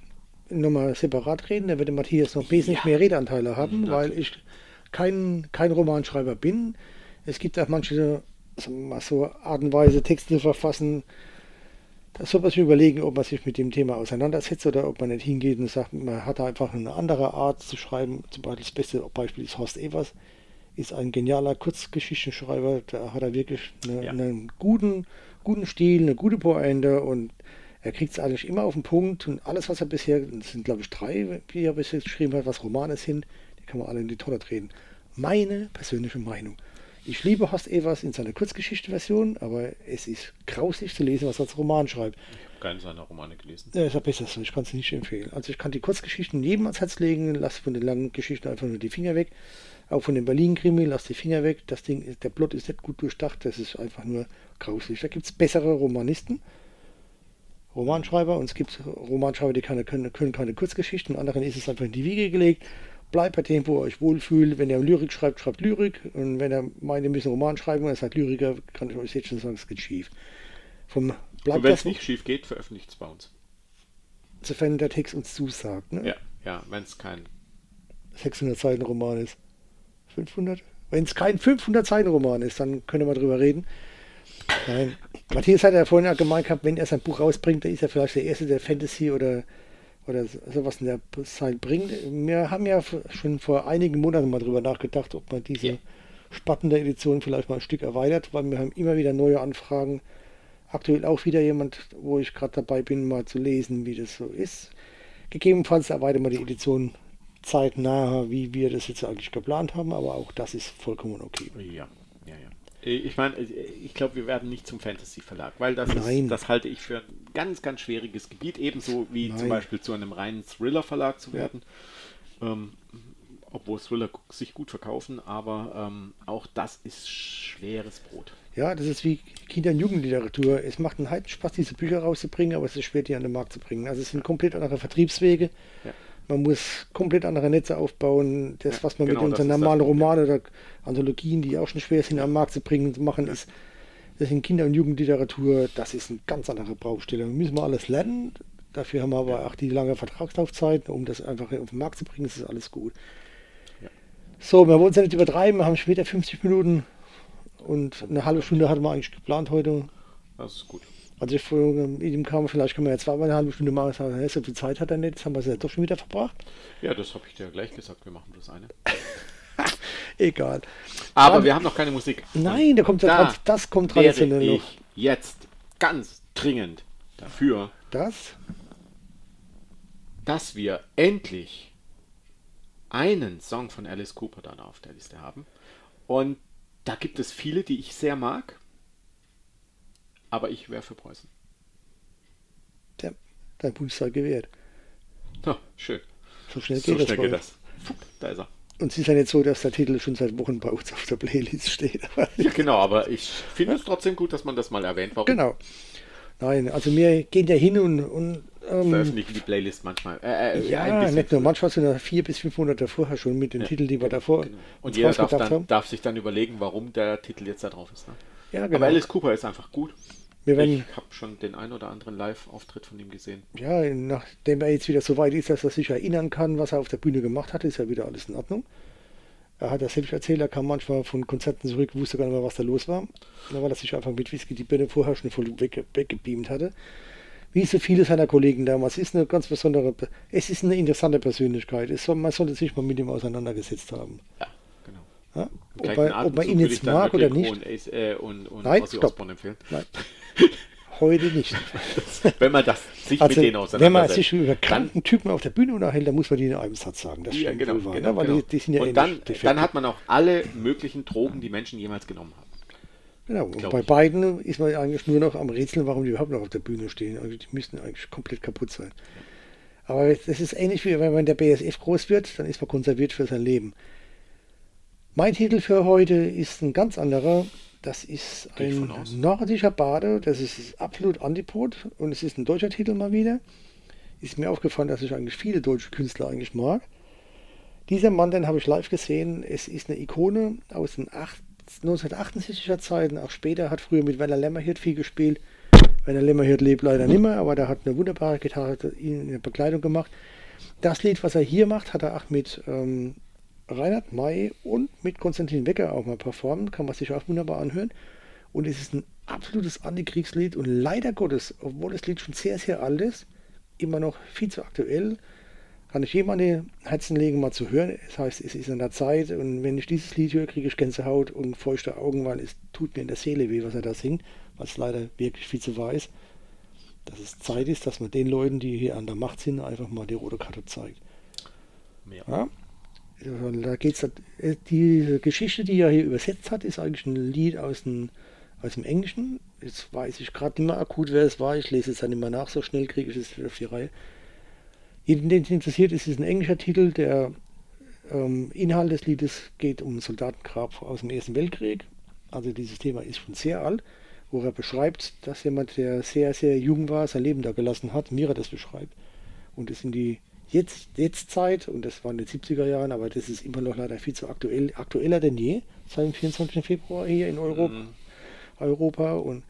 nochmal separat reden, da wird Matthias noch wesentlich Ja. mehr Redeanteile haben, Mhm, weil ich kein, kein Romanschreiber bin. Es gibt auch manche mal so Art und Weise, Texte zu verfassen. Da soll man sich überlegen, ob man sich mit dem Thema auseinandersetzt oder ob man nicht hingeht und sagt, man hat da einfach eine andere Art zu schreiben. Zum Beispiel das beste Beispiel ist Horst Evers, ist ein genialer Kurzgeschichtenschreiber. Da hat er wirklich eine, Ja. einen guten, guten Stil, eine gute Pointe und er kriegt es eigentlich immer auf den Punkt und alles, was er bisher, das sind glaube ich drei, die er bisher geschrieben hat, was Romane sind, die kann man alle in die Tonne treten. Meine persönliche Meinung. Ich liebe Horst Evers in seiner Kurzgeschichte-Version, aber es ist grausig zu lesen, was er als Roman schreibt. Keine seiner Romane gelesen. Ja, ist ja besser so, ich kann es nicht empfehlen. Also ich kann die Kurzgeschichten jedem ans Herz legen, lass von den langen Geschichten einfach nur die Finger weg. Auch von dem Berlin-Krimi, lass die Finger weg. Das Ding, ist, der Plot ist nicht gut durchdacht, das ist einfach nur grausig. Da gibt es bessere Romanisten, Romanschreiber, und es gibt Romanschreiber, die keine, können, können keine Kurzgeschichten, anderen ist es einfach in die Wiege gelegt. Bleibt bei dem, wo ihr euch wohlfühlt. Wenn ihr Lyrik schreibt, schreibt Lyrik. Und wenn ihr meint, ihr müsst einen Roman schreiben und ihr seid Lyriker, kann ich euch jetzt schon sagen, es geht schief. Vom, bleibt Und wenn es nicht schief geht, veröffentlicht es bei uns. sofern der Text uns zusagt. Ne? Ja, ja, wenn es kein 600 Seiten Roman ist. 500? Wenn es kein 500 Seiten Roman ist, dann können wir drüber reden. Nein. Matthias hat ja vorhin ja gemeint gehabt, wenn er sein Buch rausbringt, dann ist er vielleicht der Erste, der Fantasy oder, oder sowas in der Zeit bringt. Wir haben ja schon vor einigen Monaten mal drüber nachgedacht, ob man diese Ja. Spatten der Edition vielleicht mal ein Stück erweitert, weil wir haben immer wieder neue Anfragen. Aktuell auch wieder jemand, wo ich gerade dabei bin, mal zu lesen, wie das so ist. Gegebenenfalls erweitern wir die Edition zeitnah, wie wir das jetzt eigentlich geplant haben, aber auch das ist vollkommen okay. Ja. Ich meine, ich glaube, wir werden nicht zum Fantasy-Verlag, weil das, ist, das halte ich für ein ganz, ganz schwieriges Gebiet, ebenso wie Nein. zum Beispiel zu einem reinen Thriller-Verlag zu werden. Ähm, obwohl Thriller sich gut verkaufen, aber ähm, auch das ist schweres Brot. Ja, das ist wie Kinder- und Jugendliteratur. Es macht einen Heiden Spaß, diese Bücher rauszubringen, aber es ist schwer, die an den Markt zu bringen. Also es sind komplett andere Vertriebswege. Ja. Man muss komplett andere Netze aufbauen. Das, was man genau, mit unseren normalen Romanen oder Anthologien, die auch schon schwer sind, am Markt zu bringen, zu machen, ist, das sind Kinder- und Jugendliteratur. Das ist eine ganz andere Baustelle. Müssen wir alles lernen. Dafür haben wir aber auch die lange Vertragslaufzeit, um das einfach auf den Markt zu bringen. Das ist alles gut. So, wir wollen es ja nicht übertreiben. Wir haben später 50 Minuten und eine halbe Stunde hatten wir eigentlich geplant heute. Das ist gut. Als ich vor ihm kam, vielleicht können wir ja zweimal eine halbe Stunde machen. Sagen, so viel Zeit hat er nicht. Jetzt haben wir es ja doch schon wieder verbracht. Ja, das habe ich dir ja gleich gesagt. Wir machen bloß eine. Egal. Aber Dann, wir haben noch keine Musik. Nein, da kommt da das kommt traditionell noch. Jetzt ganz dringend dafür, das? dass wir endlich einen Song von Alice Cooper dann auf der Liste haben. Und da gibt es viele, die ich sehr mag. Aber ich wäre für Preußen. Der, dein Wunsch sei gewährt. Oh, schön. So schnell geht, so das, geht das. Da ist er. Und es ist ja nicht so, dass der Titel schon seit Wochen bei uns auf der Playlist steht. ja, genau, aber ich finde es trotzdem gut, dass man das mal erwähnt. Warum? Genau. Nein, also wir gehen ja hin und, und ähm, veröffentlichen die Playlist manchmal. Äh, äh, ja, nicht nur, manchmal sind ja vier bis fünf Monate vorher schon mit den ja, Titeln, die wir davor genau. Und jeder darf, dann, darf, sich dann überlegen, warum der Titel jetzt da drauf ist. Ne? Ja, genau. Aber Alice Cooper ist einfach gut. Werden, ich habe schon den ein oder anderen Live-Auftritt von ihm gesehen. Ja, nachdem er jetzt wieder so weit ist, dass er sich erinnern kann, was er auf der Bühne gemacht hat, ist ja wieder alles in Ordnung. Er hat das selbst erzählt, er kam manchmal von Konzerten zurück, wusste gar nicht mehr, was da los war. Da war er sich einfach mit Whisky die Birne vorher schon voll weg, weggebeamt hatte wie so viele seiner Kollegen damals. Ist eine ganz besondere, es ist eine interessante Persönlichkeit. Soll, man sollte sich mal mit ihm auseinandergesetzt haben. Ja, genau. Ja? Ob, man, ob, man, ihn jetzt mag oder nicht. Und, äh, und, und Nein, stopp. Nein. Heute nicht. wenn man das sich also, mit denen auseinandersetzt. Wenn man sich über kranken Typen auf der Bühne unterhält, dann muss man die in einem Satz sagen. Das ja, genau, wahr, genau, ne? genau. Die, die ja und dann, dann hat man auch alle möglichen Drogen, die Menschen jemals genommen haben. Genau, und bei ich. beiden ist man eigentlich nur noch am Rätseln, warum die überhaupt noch auf der Bühne stehen. Also die müssten eigentlich komplett kaputt sein. Aber das ist ähnlich wie wenn man der BSF groß wird, dann ist man konserviert für sein Leben. Mein Titel für heute ist ein ganz anderer. Das ist ein nordischer Bade. Das ist absolut Antipod und es ist ein deutscher Titel mal wieder. Ist mir aufgefallen, dass ich eigentlich viele deutsche Künstler eigentlich mag. Dieser Mann, den habe ich live gesehen. Es ist eine Ikone aus den 8, 1968er Zeiten, auch später, hat früher mit Werner Lämmerhirt viel gespielt. Werner Lämmerhirt lebt leider nicht mehr, aber der hat eine wunderbare Gitarre in der Bekleidung gemacht. Das Lied, was er hier macht, hat er auch mit ähm, Reinhard May und mit Konstantin Wecker auch mal performt. Kann man sich auch wunderbar anhören. Und es ist ein absolutes Antikriegslied und leider Gottes, obwohl das Lied schon sehr, sehr alt ist, immer noch viel zu aktuell kann ich jedem an die Herzen legen, mal zu hören. Das heißt, es ist an der Zeit und wenn ich dieses Lied höre, kriege ich Gänsehaut und feuchte Augen, weil es tut mir in der Seele weh, was er da singt, was leider wirklich viel zu wahr ist. Dass es Zeit ist, dass man den Leuten, die hier an der Macht sind, einfach mal die rote Karte zeigt. Ja. ja? Da geht's, die Geschichte, die er hier übersetzt hat, ist eigentlich ein Lied aus dem, aus dem Englischen. Jetzt weiß ich gerade nicht mehr akut, wer es war. Ich lese es dann immer nach, so schnell kriege ich es auf die Reihe. Jeden, den es interessiert, ist es ein englischer Titel. Der ähm, Inhalt des Liedes geht um ein Soldatengrab aus dem Ersten Weltkrieg. Also dieses Thema ist schon sehr alt, wo er beschreibt, dass jemand, der sehr, sehr jung war, sein Leben da gelassen hat, er das beschreibt. Und es in die jetzt, jetzt Zeit, und das war in den 70er Jahren, aber das ist immer noch leider viel zu aktuell, aktueller denn je, seit dem 24. Februar hier in Europa. Mhm. Europa und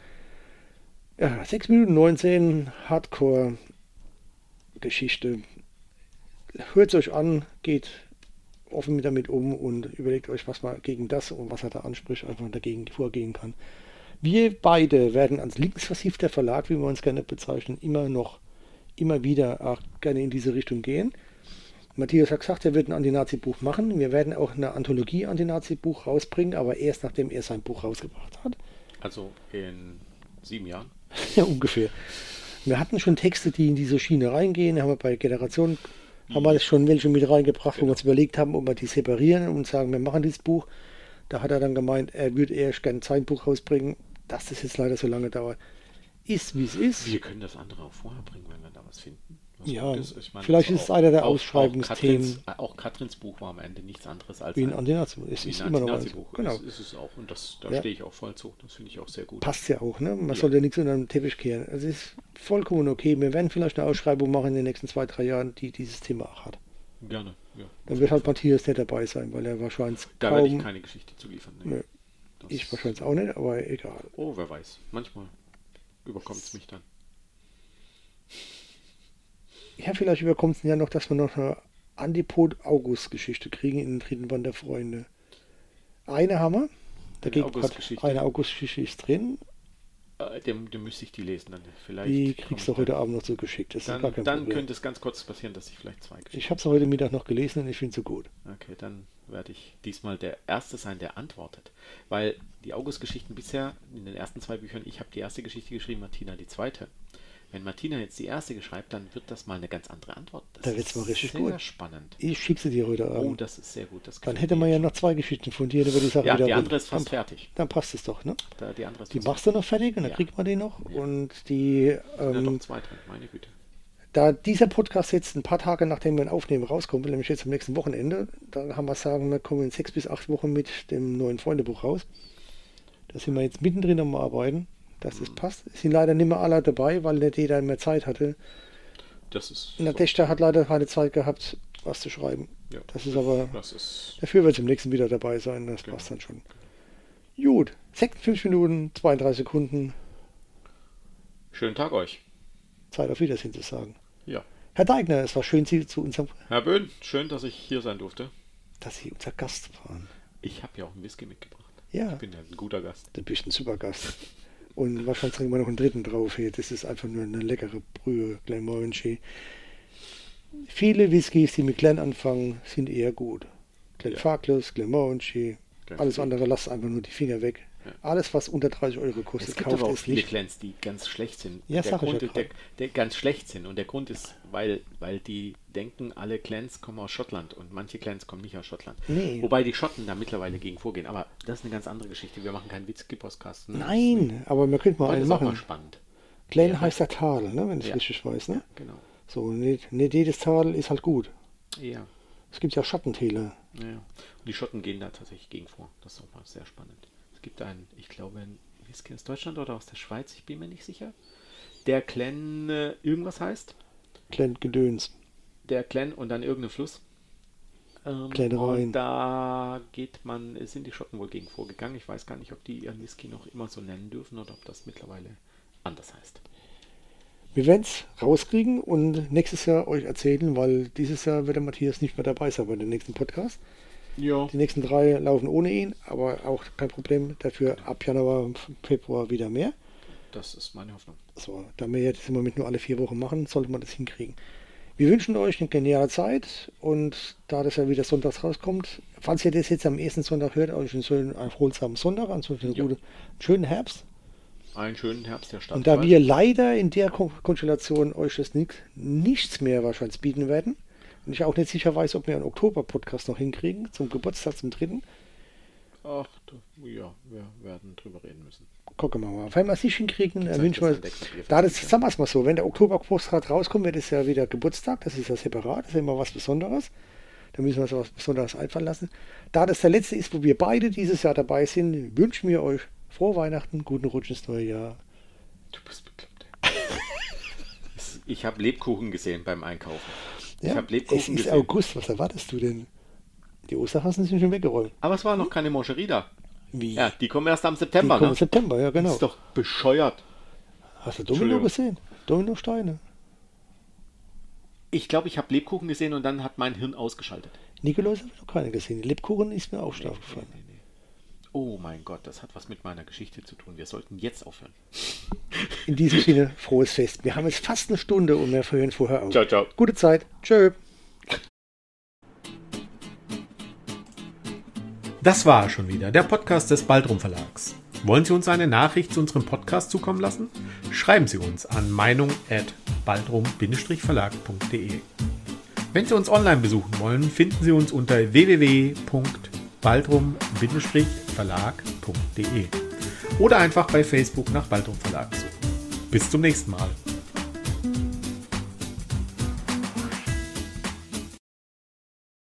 ja, 6 Minuten 19 Hardcore Geschichte. Hört es euch an, geht offen damit um und überlegt euch, was man gegen das und was er da anspricht, einfach dagegen vorgehen kann. Wir beide werden als linksversiffter Verlag, wie wir uns gerne bezeichnen, immer noch, immer wieder auch gerne in diese Richtung gehen. Matthias hat gesagt, er wird ein Anti-Nazi-Buch machen. Wir werden auch eine Anthologie-Anti-Nazi-Buch rausbringen, aber erst nachdem er sein Buch rausgebracht hat. Also in sieben Jahren. ja, ungefähr. Wir hatten schon Texte, die in diese Schiene reingehen. Haben wir bei Generation haben wir schon welche mit reingebracht, wo wir uns überlegt haben, ob wir die separieren und sagen, wir machen dieses Buch. Da hat er dann gemeint, er würde erst gerne sein Buch rausbringen, dass das jetzt leider so lange dauert. Ist, wie es ist. Wir können das andere auch vorher bringen, wenn wir was finden. Was Ja, Ich meine, vielleicht ist es einer der auch- Ausschreibungsthemen. Auch Katrins, auch Katrins Buch war am Ende nichts anderes als Wie ein Antinazi. Es wie ist ein immer noch eins. Antinazi-Buch. Genau. Ist, ist es auch. Und das, da Ja. stehe ich auch voll zu. Das finde ich auch sehr gut. Passt ja auch, ne? Man Ja. soll ja nichts unter den Teppich kehren. Es ist vollkommen okay. Wir werden vielleicht eine Ausschreibung machen in den nächsten zwei, drei Jahren, die dieses Thema auch hat. Gerne. Ja. Dann wird halt Matthias nicht dabei sein, weil er wahrscheinlich Da werde ich kaum. keine Geschichte zu liefern. Das- Ich wahrscheinlich auch nicht, aber egal. Oh, wer weiß. Manchmal überkommt es mich dann. Ja, vielleicht überkommt es ja noch, dass wir noch eine Antipod-August-Geschichte kriegen in den dritten Band der Freunde. Eine haben wir. Dagegen eine August-Geschichte ist drin. Äh, dem, dem müsste ich die lesen dann. Vielleicht Die kriegst du heute Abend noch zugeschickt. Das ist gar Dann, dann könnte es ganz kurz passieren, dass ich vielleicht zwei Geschichten. ich habe sie heute Mittag noch gelesen und ich finde sie gut. Okay, dann werde ich diesmal der Erste sein, der antwortet. Weil die August-Geschichten bisher, in den ersten zwei Büchern, ich habe die erste Geschichte geschrieben, Martina die zweite. Wenn Martina jetzt die erste schreibt, dann wird das mal eine ganz andere Antwort. Das Da wird's mal richtig sehr gut. spannend. Ich schicke sie dir heute Oh, Abend. das ist sehr gut. Das Dann hätte man ja noch zwei Geschichten von dir über die Sache Ja, wieder die andere ist fast dann, fertig. Dann passt es doch, ne? Da, die andere ist Die machst du noch fertig und dann Ja. kriegt man die noch. Ja. Und die, Ja, ähm, doch, zwei drin, meine Güte. da dieser Podcast jetzt ein paar Tage nachdem wir ihn aufnehmen rauskommt, nämlich jetzt am nächsten Wochenende, da haben wir sagen, wir kommen in sechs bis acht Wochen mit dem neuen Freundebuch raus. Da sind wir jetzt mittendrin am Arbeiten, dass es passt. Es sind leider nicht mehr alle dabei, weil nicht jeder mehr Zeit hatte. Das ist. So. Dächter hat leider keine Zeit gehabt, was zu schreiben. Ja, Das ist aber, Das ist. dafür wird es im nächsten wieder dabei sein, das Genau. passt dann schon. Gut, 56 Minuten, 32 Sekunden, Schönen Tag euch. Zeit auf Wiedersehen zu sagen. Ja. Herr Deigner, es war schön, Sie zu unserem, Herr Böhn, schön, dass ich hier sein durfte. dass Sie unser Gast waren. Ich habe ja auch einen Whisky mitgebracht. Ja. Ich bin ja ein guter Gast. Du bist ein super Gast. Und wahrscheinlich trinken wir noch einen dritten drauf hier. Das ist einfach nur eine leckere Brühe, Glenmorangie. Viele Whiskys, die mit Glen anfangen, sind eher gut. Glen Ja. Glenmorangie, Glen alles andere lasst einfach nur die Finger weg. Alles, was unter 30 Euro Es kostet, gibt kauft aber auch es viele nicht. Clans, die ganz schlecht sind. Ja, der Grund, ja ist- der, der ganz schlecht sind. Und der Grund ist, weil, weil die denken, alle Clans kommen aus Schottland und manche Clans kommen nicht aus Schottland. Nee. Wobei die Schotten da mittlerweile gegen vorgehen. Aber das ist eine ganz andere Geschichte. Wir machen keinen Whisky-Podcast. Ne? Nein, aber wir könnten mal Das einen ist auch mal machen. spannend. Glen Ja. heißt der Tal, ne, wenn ich es Ja. richtig weiß. Ne? Genau. So, nicht, nicht jedes Tal ist halt gut. Ja. Es gibt ja Schattentäler. Ja. Und die Schotten gehen da tatsächlich gegen vor. Das ist auch mal sehr spannend. Es gibt einen, ich glaube, ein Whisky aus Deutschland oder aus der Schweiz, ich bin mir nicht sicher. Der Clan äh, irgendwas heißt. Glen Gedöns. Der Clan und dann irgendein Fluss. Ähm, Glen Rhein. und da geht man, sind die Schotten wohl gegen vorgegangen. Ich weiß gar nicht, ob die ihren Whisky noch immer so nennen dürfen oder ob das mittlerweile anders heißt. Wir werden es rauskriegen und nächstes Jahr euch erzählen, weil dieses Jahr wird der Matthias nicht mehr dabei sein bei dem nächsten Podcast. Ja. Die nächsten drei laufen ohne ihn, aber auch kein Problem. Dafür ab Januar, Februar wieder mehr. Das ist meine Hoffnung. So, da wir jetzt im Moment nur alle vier Wochen machen, sollte man das hinkriegen. Wir wünschen euch eine geniale Zeit und da das ja wieder sonntags rauskommt, falls ihr das jetzt am ersten Sonntag hört, euch einen schönen, erholsamen Sonntag, ansonsten einen Ja. guten, schönen Herbst. Einen schönen Herbst der Stadt. Und da wir leider in der Kon Konstellation euch das nichts mehr wahrscheinlich bieten werden und ich auch nicht sicher weiß, ob wir einen Oktober-Podcast noch hinkriegen, zum Geburtstag zum dritten, Ach, ja, wir werden drüber reden müssen. gucken wir mal. Wenn wir es nicht hinkriegen, dann Soll ich wünschen das wir, da das, sagen wir es mal so, wenn der Oktober-Podcast rauskommt, wird es ja wieder Geburtstag, das ist ja separat, das ist immer was Besonderes. Da müssen wir uns was Besonderes einfallen lassen. Da das der letzte ist, wo wir beide dieses Jahr dabei sind, wünschen wir euch frohe Weihnachten, guten Rutsch ins neue Jahr. Du bist bekloppt. ich habe Lebkuchen gesehen beim Einkaufen. Ich habe es Lebkuchen ist gesehen. August, was erwartest du denn? Die Osterhasen sind schon weggeräumt. Aber es war noch keine Moncherie da. Wie? Ja, die kommen erst am Die September. kommen im Ne? September, ja Das genau. ist doch bescheuert. Hast du Domino gesehen? Domino-Steine. Ich glaube, ich habe Lebkuchen gesehen und dann hat mein Hirn ausgeschaltet. Nikolaus habe ich noch keine gesehen. Die Lebkuchen ist mir auch schon aufgefallen. Nee, nee. Oh mein Gott, das hat was mit meiner Geschichte zu tun. Wir sollten jetzt aufhören. In diesem Sinne, frohes Fest. Wir haben jetzt fast eine Stunde und wir hören vorher auf. Ciao, ciao. Gute Zeit. Tschö. Das war schon wieder der Podcast des Baldrum Verlags. Wollen Sie uns eine Nachricht zu unserem Podcast zukommen lassen? Schreiben Sie uns an meinung@baldrum-verlag.de. Wenn Sie uns online besuchen wollen, finden Sie uns unter www.baldrum-verlag.de oder einfach bei Facebook nach Baldrum Verlag suchen. Bis zum nächsten Mal.